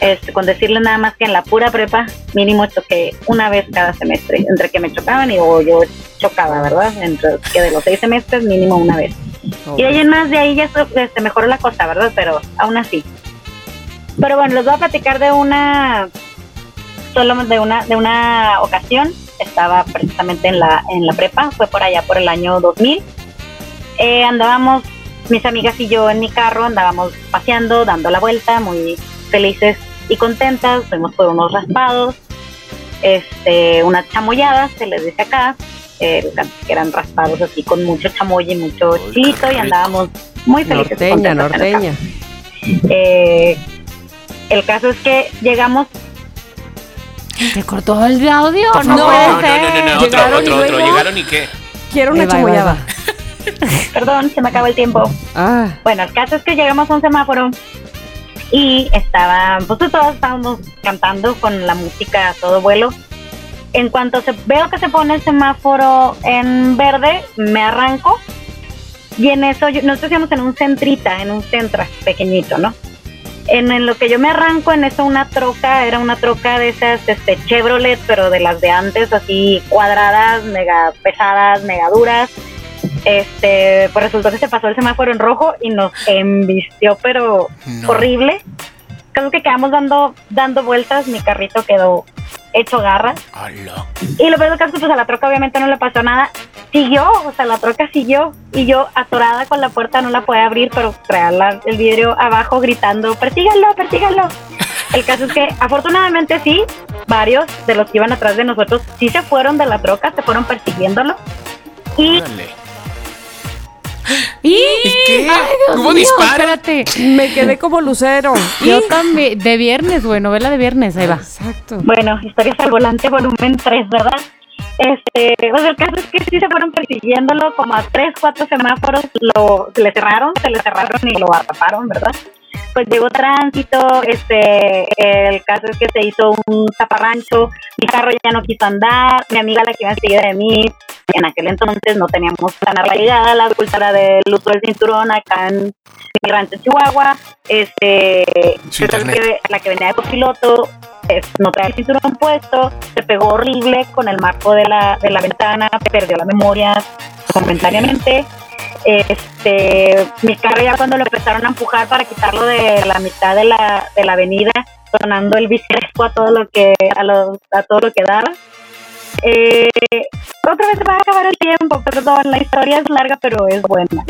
Este, con decirle nada más que en la pura prepa mínimo choqué una vez cada semestre, entre que me chocaban y o yo chocaba, ¿verdad? Entre que de los seis semestres mínimo una vez. Y ahí en más, de ahí ya so- este, mejoró la cosa, ¿verdad? Pero aún así. Pero bueno, les voy a platicar de una, solo de una, de una ocasión. Estaba precisamente en la, en la prepa, fue por allá por el año 2000. Eh, andábamos, mis amigas y yo en mi carro, andábamos paseando, dando la vuelta, muy felices y contentas. Fuimos por unos raspados, este, unas chamoyadas, se les dice acá, eh, que eran raspados así con mucho chamoy y mucho Uy, chilito y andábamos muy felices. Norteña, el norteña. Eh, el caso es que llegamos, ¿Te cortó el audio? Por no, favor, no, no, ser. no, no, no, otro, Llegaron y otro, otro. luego- ¿Llegaron y qué? Quiero una chamoyada. (laughs) perdón, se me acabó el tiempo. Ah, Bueno, el caso es que llegamos a un semáforo y estaban, pues todos estábamos cantando con la música a todo vuelo. En cuanto se, veo que se pone el semáforo en verde, me arranco y en eso, yo- nosotros íbamos en un centrita, en un centra pequeñito, ¿no? En, en lo que yo me arranco, en eso una troca, era una troca de esas este, Chevrolet, pero de las de antes, así cuadradas, mega pesadas, mega duras. Este, pues resultó que se pasó el semáforo en rojo y nos embistió, pero No. horrible. Creo que quedamos dando, dando vueltas, mi carrito quedó hecho garras. Hola. Y lo peor del caso, pues a la troca obviamente no le pasó nada. Siguió, o sea, la troca siguió. Y yo atorada con la puerta no la podía abrir, pero traía la- el vidrio abajo gritando, persíganlo, persíganlo. El caso es que afortunadamente sí, varios de los que iban atrás de nosotros sí se fueron de la troca, se fueron persiguiéndolo. Y Órale. ¿Y? ¿Y qué? Ay, Dios ¿Hubo mío, disparo? Espérate. Me quedé como lucero. Yo también. De viernes, güey. Novela de viernes. Ahí va. Exacto. Bueno, historias al volante, volumen 3, ¿verdad? Este, pues el caso es que sí se fueron persiguiéndolo, como a tres, cuatro semáforos lo, se le cerraron, se le cerraron y lo atraparon, ¿verdad? Pues llegó tránsito, este, el caso es que se hizo un zaparrancho, mi carro ya no quiso andar, mi amiga la que iba enseguida de mí, en aquel entonces no teníamos tan arraigada la cultura del uso del cinturón acá en mi rancho Chihuahua, este, que la que venía de copiloto es- no traía el cinturón puesto, se pegó horrible con el marco de la, de la ventana, perdió la memoria momentáneamente. Este, mi carro ya cuando lo empezaron a empujar para quitarlo de la mitad de la, de la avenida, sonando el bicicleta a todo lo que, a, lo- a todo lo que daba. Eh, otra vez se va a acabar el tiempo, perdón, la historia es larga pero es buena. (laughs)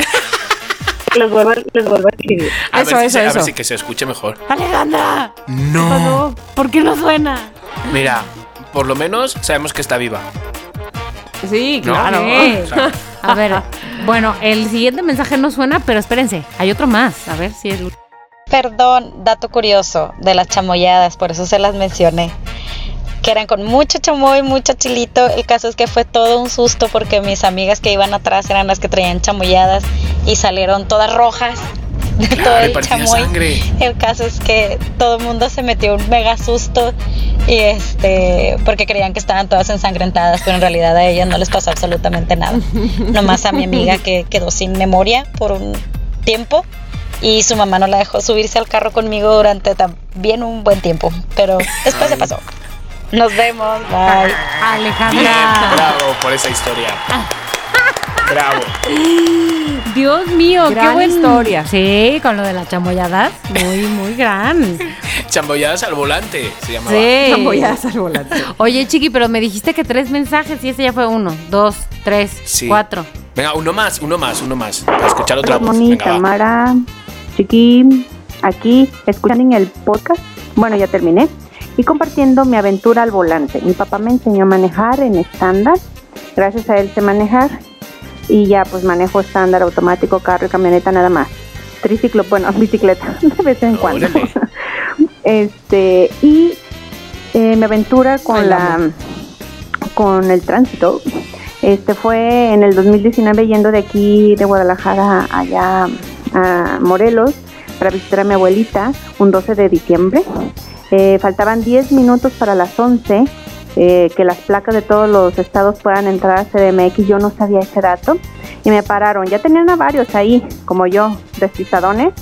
les, vuelvo, les vuelvo a escribir. A Eso, ver si eso, A ver si que se escuche mejor. Alejandra. No. ¿Por qué no suena? Mira, por lo menos sabemos que está viva. Sí, ¿no? claro. Sí. O sea, A ver, bueno, el siguiente mensaje no suena, pero espérense, hay otro más. A ver si es. Perdón, dato curioso de las chamoyadas, por eso se las mencioné. Que eran con mucho chamoy, mucho chilito. El caso es que fue todo un susto porque mis amigas que iban atrás eran las que traían chamoyadas y salieron todas rojas de todo el chamoy. sangre. El caso es que todo el mundo se metió un mega susto y este porque creían que estaban todas ensangrentadas, pero en realidad a ellas no les pasó absolutamente nada. Nomás a mi amiga que quedó sin memoria por un tiempo y su mamá no la dejó subirse al carro conmigo durante también un buen tiempo, pero después se pasó. Nos vemos, bye. Bien, Alejandra. bravo por esa historia. (laughs) Bravo. Dios mío, qué Gran buena historia. Sí, con lo de las chamoyadas. Muy, muy gran. (laughs) Chambolladas al volante se llamaba. Sí. Chamboyadas al volante. Oye, Chiqui, pero me dijiste que tres mensajes y ese ya fue uno, dos, tres, Sí. cuatro. Venga, uno más, uno más, uno más. Para escuchar otra voz. Moni, Venga, va. Tamara, Chiqui, aquí escuchando el podcast. Bueno, ya terminé. Y compartiendo mi aventura al volante. Mi papá me enseñó a manejar en estándar. Gracias a él sé manejar. Y ya pues manejo estándar, automático, carro y camioneta nada más. Triciclo, bueno, (laughs) bicicleta, (laughs) de vez en cuando. Órale. (laughs) este, y eh, mi aventura con Ay, la la con el tránsito este fue en el 2019 yendo de aquí de Guadalajara allá a Morelos para visitar a mi abuelita un 12 de diciembre. Eh, faltaban 10 minutos para las 11 eh, que las placas de todos los estados puedan entrar a CDMX. Yo no sabía ese dato y me pararon. Ya tenían a varios ahí, como yo, despistadones.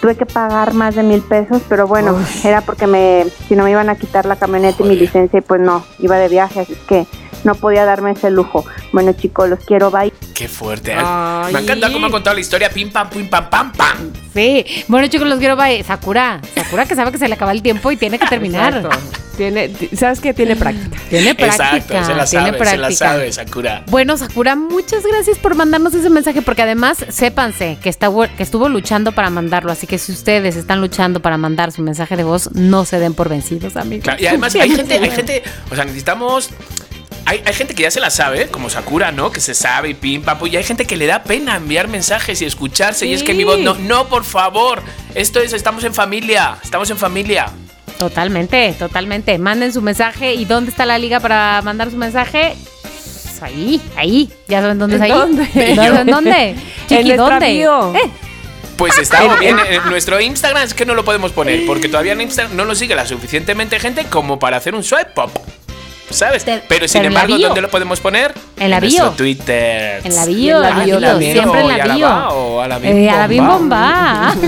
Tuve que pagar más de mil pesos, pero bueno, era porque me, si no me iban a quitar la camioneta y mi licencia, y pues no, iba de viaje, así que no podía darme ese lujo. Bueno, chicos, los quiero, bye. Qué fuerte. Ay. Me encanta cómo ha contado la historia. Pim, pam, pim, pam, pam, pam. Sí. Bueno, chicos, los quiero bye. Sakura. Sakura que sabe que se le acaba el tiempo y tiene que terminar. Exacto. Tiene, ti- ¿Sabes qué? Tiene práctica. Tiene práctica. Exacto, se la tiene sabe, se la sabe, Sakura. Bueno, Sakura, muchas gracias por mandarnos ese mensaje, porque además, sépanse que, está, que estuvo luchando para mandarlo, así que si ustedes están luchando para mandar su mensaje de voz, no se den por vencidos, amigos. Claro, y además (laughs) hay gente, hay gente, o sea, necesitamos. Hay, hay gente que ya se la sabe, como Sakura, ¿no? Que se sabe y pim, papu. Y hay gente que le da pena enviar mensajes y escucharse. Y es que mi voz, no, no, por favor. Esto es, estamos en familia. Estamos en familia. Totalmente, totalmente. Manden su mensaje. ¿Y dónde está la liga para mandar su mensaje? Pues ahí, ahí. ¿Ya saben dónde es ahí? ¿Dónde? ¿Dónde? ¿Dónde? Chiqui, en ¿dónde? Eh, Pues está bien. En nuestro Instagram es que no lo podemos poner. Porque todavía en Instagram no lo sigue la suficientemente gente como para hacer un swipe pop. ¿Sabes? Te- Pero sin en embargo. ¿dónde lo podemos poner? En la bio. Twitter. En la bio, En la en la bio siempre en y la a la bio. o a la Eh, a la bim bomba. (laughs)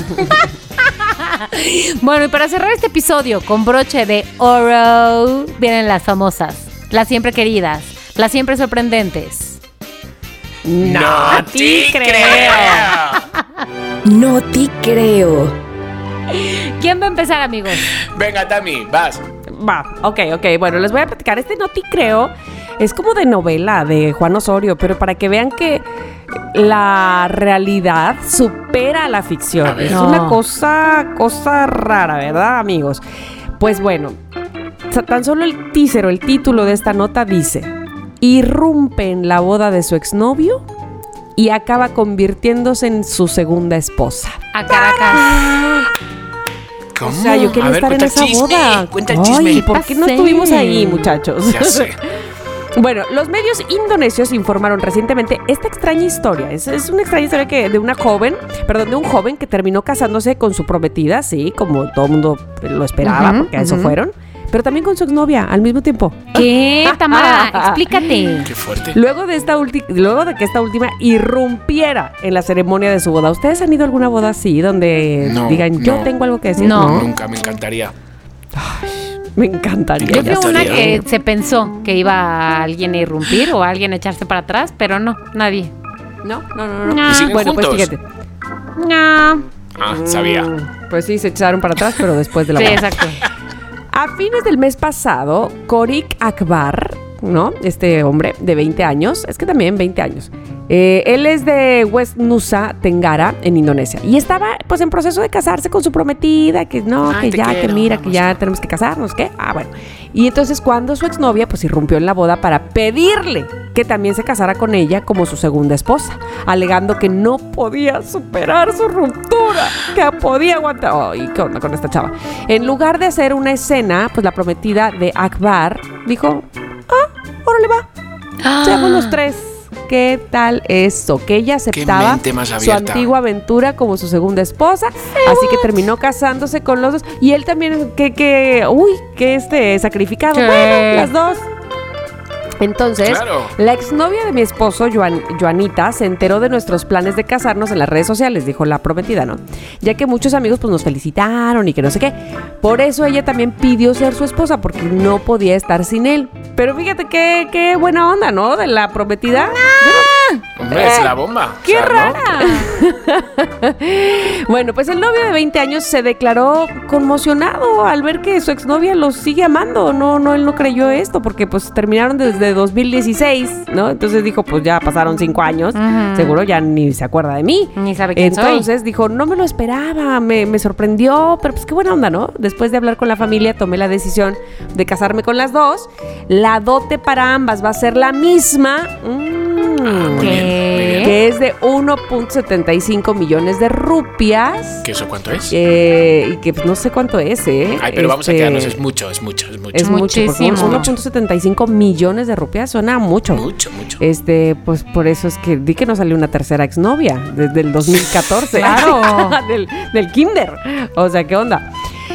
bueno, y para cerrar este episodio con broche de oro, vienen las famosas, las siempre queridas, las siempre sorprendentes. No te creo. (laughs) No te creo. ¿Quién va a empezar, amigos? Venga, Tami, vas. Va, ok, ok. Bueno, les voy a platicar. Este Noti Creo es como de novela de Juan Osorio, pero para que vean que la realidad supera a la ficción. Es No. una cosa, cosa rara, ¿verdad, amigos? Pues bueno, tan solo el teaser o el título de esta nota dice: irrumpe en la boda de su exnovio y acaba convirtiéndose en su segunda esposa. A Caracas. ¿Cómo? O sea, yo quería A ver, estar en esa chisme, boda. Cuenta el Ay, chisme. ¿por qué no estuvimos ahí, muchachos? Ya sé. (laughs) Bueno, los medios indonesios informaron recientemente esta extraña historia. Es, es una extraña historia que de una joven, perdón, de un joven que terminó casándose con su prometida, sí, como todo el mundo lo esperaba, porque a eso fueron, pero también con su exnovia al mismo tiempo. ¿Qué, (laughs) Tamara? Explícate. Qué fuerte. Luego de esta ulti- luego de que esta última irrumpiera en la ceremonia de su boda. ¿Ustedes han ido a alguna boda así donde No, digan yo no. tengo algo que decir? No. Nunca me encantaría. Me encantaría. Yo fui una que se pensó que iba alguien a irrumpir o alguien a echarse para atrás, pero no, nadie. No, no, no, no. No. ¿Y siguen Bueno, pues fíjate. No. Ah, sabía. Mm, Pues sí, se echaron para atrás, pero después de la Sí, boda. exacto. A fines del mes pasado, Korik Akbar, ¿no? Este hombre de 20 años, es que también 20 años. eh, él es de West Nusa Tenggara, en Indonesia. Y estaba, pues, en proceso de casarse con su prometida, que no, Ay, que ya, que mira, que ya tenemos que casarnos, ¿qué? Ah, bueno. Y entonces, cuando su exnovia, pues, irrumpió en la boda para pedirle que también se casara con ella como su segunda esposa, alegando que no podía superar su ruptura, que podía aguantar. Ay, ¿qué onda con esta chava? En lugar de hacer una escena, pues la prometida de Akbar dijo, ah, órale va, seamos los tres. ¿Qué tal eso? Que ella aceptaba su antigua aventura como su segunda esposa, así que terminó casándose con los dos. Y él también, que, que, uy, que este sacrificado. Bueno, las dos. Entonces, Claro. la exnovia de mi esposo, Joan- Joanita, se enteró de nuestros planes de casarnos en las redes sociales, dijo la prometida, ¿no? Ya que muchos amigos pues nos felicitaron y que no sé qué. Por eso ella también pidió ser su esposa, porque no podía estar sin él. Pero fíjate qué, qué buena onda, ¿no? De la prometida. Hombre, es la bomba. ¡Qué O sea, ¿no? rara! (laughs) bueno, pues el novio de 20 años se declaró conmocionado al ver que su exnovia lo sigue amando. No, no, él no creyó esto porque pues terminaron desde 2016, ¿no? Entonces dijo, pues ya pasaron cinco años, Ujú. seguro ya ni se acuerda de mí. Ni sabe quién soy. Entonces dijo, no me lo esperaba, me, me sorprendió, pero pues qué buena onda, ¿no? Después de hablar con la familia, tomé la decisión de casarme con las dos. La dote para ambas va a ser la misma. Mm. Muy bien, muy bien. que es de 1.75 millones de rupias. ¿Qué eso cuánto es? eh, y que pues, no sé cuánto es, ¿eh? Ay, pero vamos a Este, quedarnos, es mucho, es mucho, es mucho. Es mucho, Muchísimo. 1.75 millones de rupias suena mucho. mucho, mucho. Este, pues por eso es que di que no salió una tercera exnovia desde el 2014. Claro. (laughs) del, del kinder. O sea, ¿qué onda?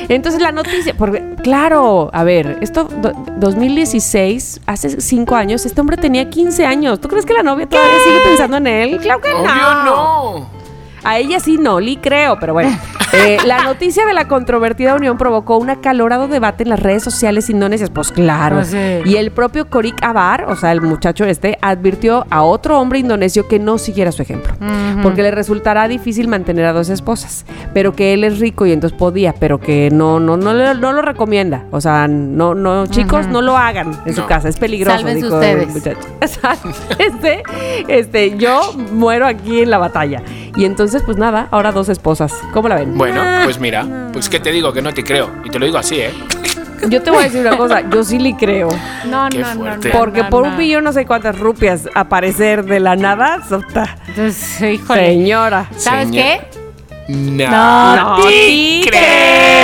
Entonces la noticia, porque, claro, a ver, esto, do- 2016, hace cinco años, este hombre tenía 15 años. ¿Tú crees que la novia todavía sigue pensando en él? Claro que Obvio no. A ella sí no, Lee creo, pero bueno. (laughs) Eh, la noticia de la controvertida unión provocó un acalorado debate en las redes sociales indonesias. Pues claro. Sí. Y el propio Korik Abar, o sea, el muchacho este, advirtió a otro hombre indonesio que no siguiera su ejemplo. Porque le resultará difícil mantener a dos esposas. Pero que él es rico y entonces podía, pero que no, no, no, le- no lo recomienda. O sea, no, no, chicos, no lo hagan en su No. casa. Es peligroso. Sálvense dijo el ustedes. muchacho. (laughs) Exacto. Este, este, yo muero aquí en la batalla. Y entonces, pues nada, ahora dos esposas. ¿Cómo la ven? Bueno, pues mira, pues que te digo que no te creo. Y te lo digo así, ¿eh? (laughs) Yo te voy a decir una cosa, yo sí le creo. No, Qué no, no, no. Porque no, por no. un millón no sé cuántas rupias aparecer de la nada, sota. Entonces, híjole. Señora. ¿Sabes Señor. qué? No. No te te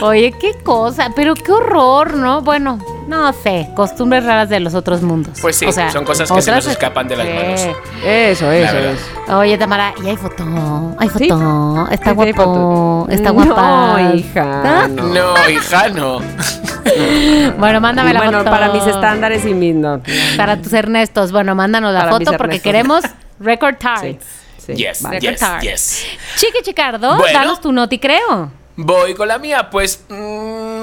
(laughs) Oye, qué cosa, pero qué horror, ¿no? Bueno, no sé, costumbres raras de los otros mundos. Pues sí, O sea, son cosas que se nos escapan de las Sí. manos. Eso, eso es. Oye, Tamara, y hay foto, hay Sí. foto, está Sí, guapo, está No, guapa. hija, ¿Ah? no. No, hija, no. (laughs) Bueno, mándame la bueno, foto. para mis estándares y mis no. Para tus Ernestos, bueno, mándanos la Para foto porque queremos (laughs) record Sí, times. sí, Yes, vale. yes, Record yes. Chiqui Chicardo, Bueno. danos tu noti, creo. Voy con la mía, pues mm,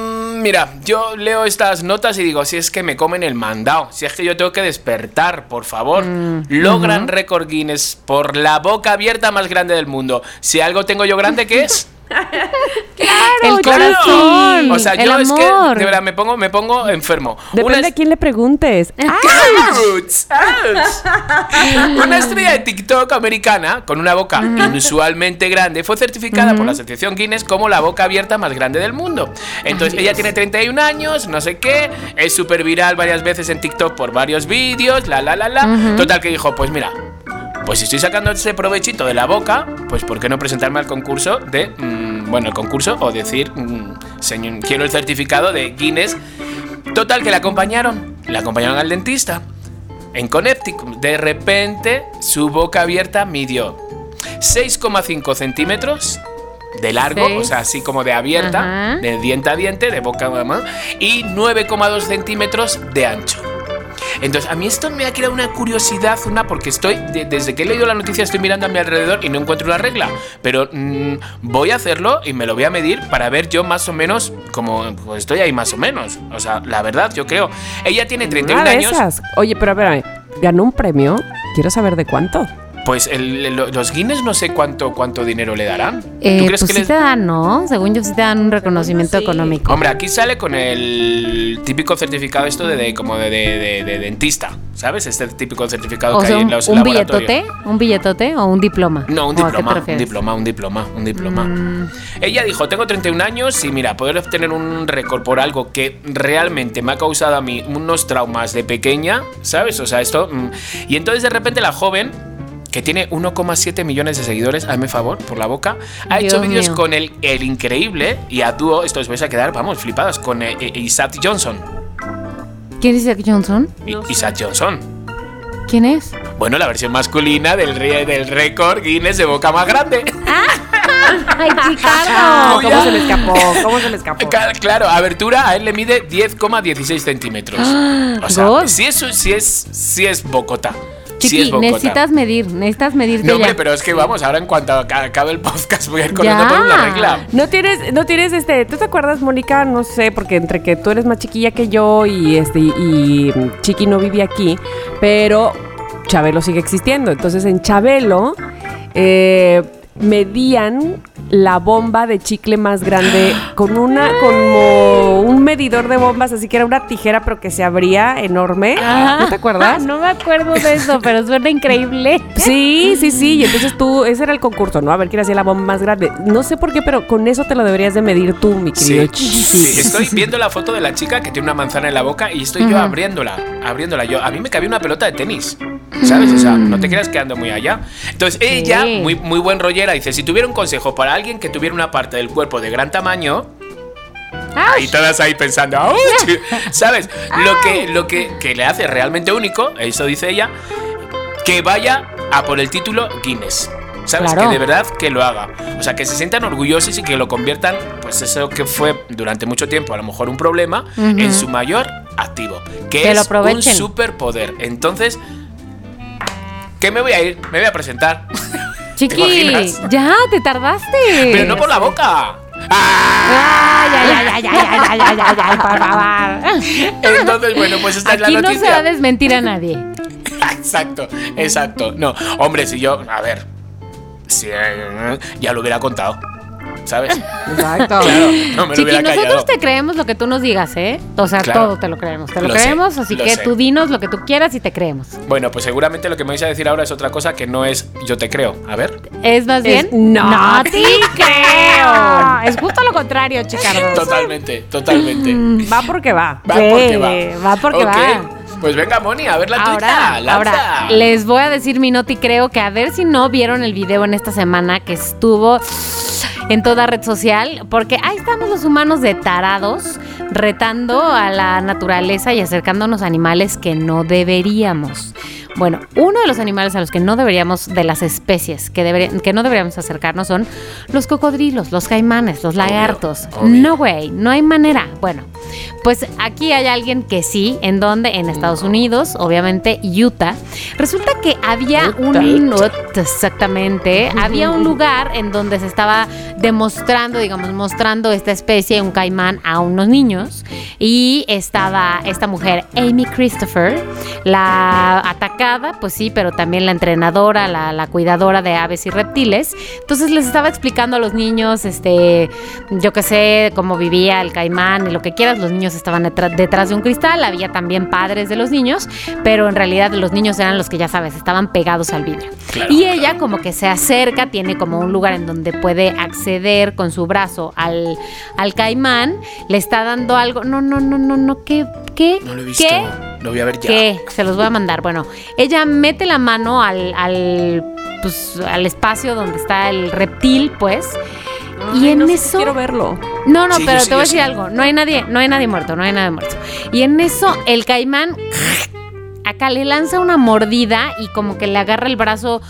mira, yo leo estas notas y digo, si es que me comen el mandado, si es que yo tengo que despertar, por favor. Logran récord Guinness por la boca abierta más grande del mundo. Si algo tengo yo grande, ¿qué es? (laughs) (laughs) el corazón, O sea, el yo es que amor. de verdad me pongo, me pongo enfermo. Depende Una a quién le preguntes. (laughs) Ouch, ouch. Una estrella de TikTok americana con una boca inusualmente grande fue certificada por la Asociación Guinness como la boca abierta más grande del mundo. Entonces, ella tiene 31 años, no sé qué, es súper viral varias veces en TikTok por varios vídeos, la la la la. Total que dijo, pues mira, pues si estoy sacando ese provechito de la boca, pues ¿por qué no presentarme al concurso de, mm, bueno, el concurso o decir, mm, señor, quiero el certificado de Guinness? Total que la acompañaron, la acompañaron al dentista en Connecticut. De repente su boca abierta midió 6,5 centímetros de largo, Seis. o sea, así como de abierta, Ajá. de diente a diente, de boca a mamá, y 9,2 centímetros de ancho. Entonces, a mí esto me ha creado una curiosidad, una, porque estoy, de- desde que he leído la noticia, estoy mirando a mi alrededor y no encuentro una regla. Pero mm, voy a hacerlo y me lo voy a medir para ver yo más o menos como pues estoy ahí más o menos. O sea, la verdad, yo creo. Ella tiene 31 Una de años. esas. Oye, pero espérame. ¿Ganó un premio? Quiero saber de cuánto. Pues el- el- los Guinness no sé cuánto, cuánto dinero le darán. Eh, ¿Tú crees pues que sí les te dan, ¿no? Según yo sí te dan un reconocimiento económico. Hombre, aquí sale con el típico certificado esto de, de- como de, de- de- de dentista, ¿sabes? Este típico certificado O que sea, hay en los un laboratorios. billetote, un billetote o un diploma. No, un ¿O a qué te diploma, un diploma, un diploma, un diploma. Mm. Ella dijo, tengo 31 años y mira, poder obtener un récord por algo que realmente me ha causado a mí unos traumas de pequeña, ¿sabes? O sea, esto... mm, Y entonces de repente la joven, que tiene 1,7 millones de seguidores, hazme favor, por la boca, ha Dios hecho vídeos con el, el increíble y a dúo, esto os vais a quedar, vamos, flipados, con eh, eh, Isaac Johnson. ¿Quién es Isaac Johnson? I- Isaac Johnson. ¿Quién es? Bueno, la versión masculina del, del récord Guinness de boca más grande. (laughs) ¡Ay! Ah, Cuya- ¿Cómo se le escapó? ¿Cómo se le escapó? Ca- Claro, abertura a él le mide 10,16 centímetros. (gasps) O sea, si es, si es, si es Bocota. Chiqui, necesitas medir, necesitas medirte No, hombre, ya. pero es que vamos, ahora en cuanto aca- acabe el podcast voy a ir corriendo por una regla. No tienes, no tienes este, ¿tú te acuerdas, Mónica? No sé, porque entre que tú eres más chiquilla que yo y este y Chiqui no vive aquí, pero Chabelo sigue existiendo. Entonces en Chabelo eh, medían la bomba de chicle más grande con una como un medidor de bombas, así que era una tijera pero que se abría enorme. ¿No te acuerdas? Ah, No me acuerdo de eso, pero suena increíble. Sí, sí, sí. Y entonces tú, ese era el concurso, ¿no? A ver quién hacía la bomba más grande. No sé por qué, pero con eso te lo deberías de medir tú, mi querido Sí, sí, estoy viendo la foto de la chica que tiene una manzana en la boca y estoy yo abriéndola, abriéndola yo. A mí me cabía una pelota de tenis, ¿sabes? O sea, no te creas que ando muy allá. Entonces ella, muy, muy buen dice, si tuviera un consejo para alguien que tuviera una parte del cuerpo de gran tamaño, y todas ahí pensando, "Auch", (laughs) ¿sabes? Lo que, lo que, que le hace realmente único, eso dice ella, que vaya a por el título Guinness. ¿Sabes? Claro. Que de verdad que lo haga. O sea, que se sientan orgullosos y que lo conviertan, pues eso que fue durante mucho tiempo a lo mejor un problema, en su mayor activo. Que, Que lo es un aprovechen. superpoder. Entonces, ¿qué me voy a ir? Me voy a presentar. (laughs) Chiqui, ya, te tardaste. Pero no por la boca. ¡Ay, ay, ay, ay, ay, ay, ay, ay, por favor! Entonces, bueno, pues esta es la noticia. no se va a desmentir a nadie. exacto, exacto. No, hombre, si yo, a ver, si, eh, ya lo hubiera contado. ¿Sabes? Exacto. (laughs) Claro, no me lo Chiqui, nosotros callado. te creemos lo que tú nos digas, ¿eh? O sea, Claro. todo te lo creemos. Te lo, Lo sé, creemos, así lo que sé. tú dinos lo que tú quieras y te creemos. Bueno, pues seguramente lo que me vais a decir ahora es otra cosa que no es yo te creo. A ver. ¿Es más bien? Es, no te (laughs) creo. Es justo lo contrario, Chicardo. Totalmente, totalmente. Va porque va. Va Sí, porque va. va porque Ok, va. Pues venga, Moni, a ver la Ahora, tuya. Ahora, les voy a decir mi noti creo que a ver si no vieron el video en esta semana que estuvo en toda red social, porque ahí estamos los humanos de tarados retando a la naturaleza y acercándonos a animales que no deberíamos. Bueno, uno de los animales a los que no deberíamos, de las especies que, debería- que no deberíamos acercarnos son los cocodrilos, los caimanes, los lagartos. obvio. No, güey, no hay manera. Bueno, Pues aquí hay alguien que sí, ¿en dónde? En Estados Unidos, obviamente Utah. Resulta que había un... Exactamente, había un lugar en donde se estaba demostrando, digamos, mostrando esta especie, un caimán, a unos niños. Y estaba esta mujer, Amy Christopher, la pues sí, pero también la entrenadora, la, la cuidadora de aves y reptiles. Entonces les estaba explicando a los niños, este, yo qué sé, cómo vivía el caimán y lo que quieras. Los niños estaban detrás, detrás de un cristal, había también padres de los niños, pero en realidad los niños eran los que ya sabes, estaban pegados al vidrio. Claro, y ella como que se acerca, tiene como un lugar en donde puede acceder con su brazo al, al caimán, le está dando algo. No, no, no, no, no, ¿qué? ¿Qué? No lo he visto. ¿Qué? Lo voy a ver ya. ¿Qué? Se los voy a mandar. Bueno, ella mete la mano al, al, pues, al espacio donde está el reptil, pues. y en no sé eso. quiero verlo. No, no, Sí, pero sí, te voy a decir sí. algo. No hay nadie, no hay nadie muerto, no hay nadie muerto. Y en eso el caimán acá le lanza una mordida y como que le agarra el brazo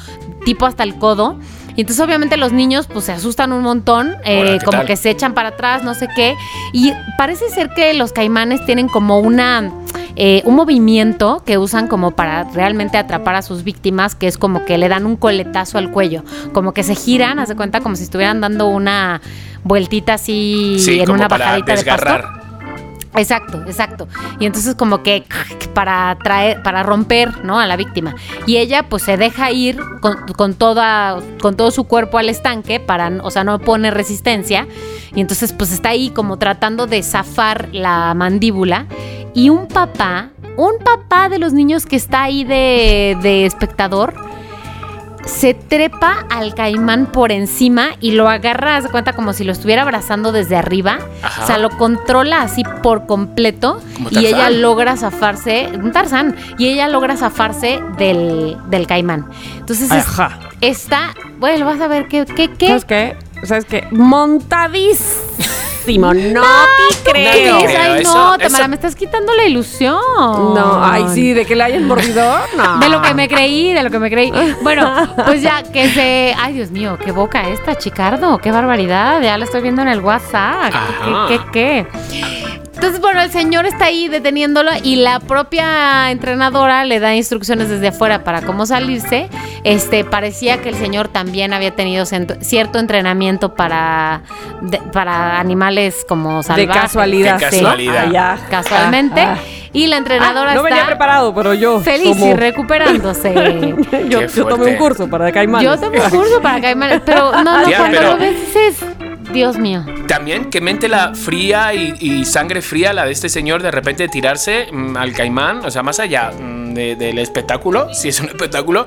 tipo hasta el codo. Y entonces obviamente los niños pues se asustan un montón, eh, Hola, ¿qué como tal? que se echan para atrás, no sé qué. Y parece ser que los caimanes tienen como una eh, un movimiento que usan como para realmente atrapar a sus víctimas, que es como que le dan un coletazo al cuello, como que se giran, haz de cuenta como si estuvieran dando una vueltita así Sí, en como una para bajadita de pasto. Exacto, exacto. Y entonces como que para traer, para romper, ¿no? A la víctima. Y ella pues se deja ir con, con con todo su cuerpo al estanque para, o sea, no pone resistencia. Y entonces pues está ahí como tratando de zafar la mandíbula. Y un papá, un papá de los niños que está ahí de espectador, se trepa al caimán por encima y lo agarra, haz de cuenta como si lo estuviera abrazando desde arriba. Ajá. O sea, lo controla así por completo Como y ella logra zafarse, un Tarzán, y ella logra zafarse del, del caimán. Entonces es- Ajá. está, bueno, vas a ver qué, qué, qué. ¿Sabes qué? ¿Sabes qué? Montadísimo. (laughs) No, te creo. ¿Qué No es? creo, Ay, eso- no, Tamara, eso- me estás quitando la ilusión. No, ay, sí, de que le hayan mordido. No. De lo que me creí, de lo que me creí. Bueno, pues ya que se. Ay, Dios mío, qué boca esta, Chicardo. Qué barbaridad. Ya la estoy viendo en el WhatsApp. Ajá. ¿Qué, qué, qué? Entonces, bueno, el señor está ahí deteniéndolo y la propia entrenadora le da instrucciones desde afuera para cómo salirse. Este, parecía que el señor también había tenido cierto- entrenamiento para, de- para animales como De salvajes. casualidad. De sí. casualidad. Ah, ya. Casualmente. Ah, Y la entrenadora Ah, no venía está preparado, pero yo. feliz y como- recuperándose. (laughs) yo, Qué yo tomé un curso para caimanes. Yo tomé un curso para caimanes, pero no, no, Tía, cuando pero- lo ves dices, Dios mío. También que mente la fría y, y sangre fría la de este señor de repente tirarse mm, al caimán, o sea, más allá mm, de- del espectáculo, (laughs) si es un espectáculo,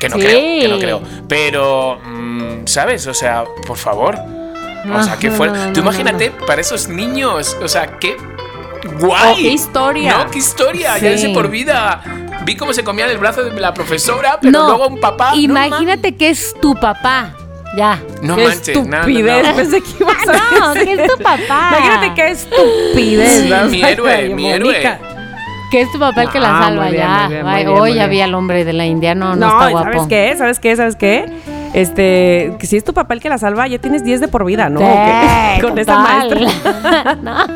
que no Sí. creo, que no creo. Pero, mm, ¿sabes? O sea, por favor. O sea, qué No, fuerte. no, no, Tú no, imagínate para esos niños, o sea, qué Oh, guay. qué historia. No, qué historia, Sí. ya dice por vida. Vi cómo se comían el brazo de la profesora, pero no, luego un papá. no imagínate que es tu papá. Ya. No Qué manches, no, no, estupidez. no. (laughs) Pensé que ibas a (laughs) No, que es tu papá. Imagínate qué estupidez. Sí, ¿no? mi héroe, Ay, mi héroe. Mónica. Que es tu papá el que la Ah, salva ya. hoy vi al hombre de la India, no, no, No, está ¿y guapo. ¿sabes qué? ¿Sabes qué? ¿Sabes qué? Este, que si es tu papá el que la salva, ya tienes 10 de por vida, ¿no? (laughs) Con esa maestra. (laughs) no,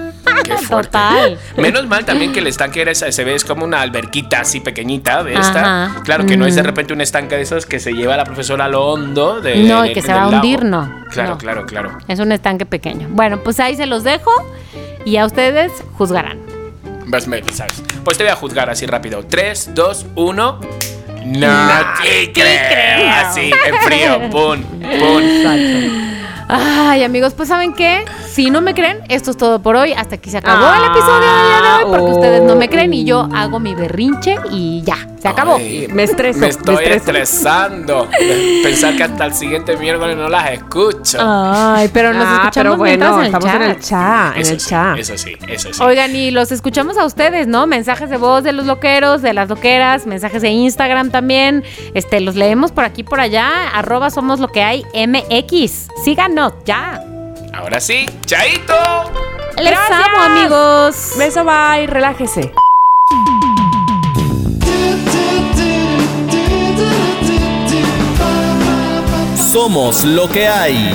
Qué fuerte. total. Menos mal también que el estanque era esa, se ve es como una alberquita así pequeñita de esta. Ajá. Claro que no es de Mm. repente un estanque de esos que se lleva a la profesora a lo hondo de No, y de- que se va a lago. hundir, no. Claro, No. claro, claro. Es un estanque pequeño. Bueno, pues ahí se los dejo y a ustedes juzgarán. Vas Mel, ¿sabes? Pues te voy a juzgar así rápido. 3, 2, 1. No, te creo. (laughs) Así, en frío. Pum, pum. Ay, amigos, pues ¿saben qué? Si no me creen, esto es todo por hoy. Hasta aquí se acabó el Ah, episodio de hoy porque oh. ustedes no me creen y yo hago mi berrinche y ya, se acabó. Ay, Me estreso, Me me estoy estreso. estresando. (laughs) Pensar que hasta el siguiente miércoles no las escucho. Ay, pero nos Ah, escuchamos pero bueno, mientras en el estamos chat. en el chat, en Eso el sí, chat. eso sí, eso sí. Oigan, y los escuchamos a ustedes, ¿no? Mensajes de voz de los loqueros, de las loqueras, mensajes de Instagram también. Este, los leemos por aquí, por allá. Arroba somos lo que hay MX. Síganos, ya. Ahora sí, chaito. Les Gracias. amo, amigos. Beso, bye, relájese. Somos lo que hay.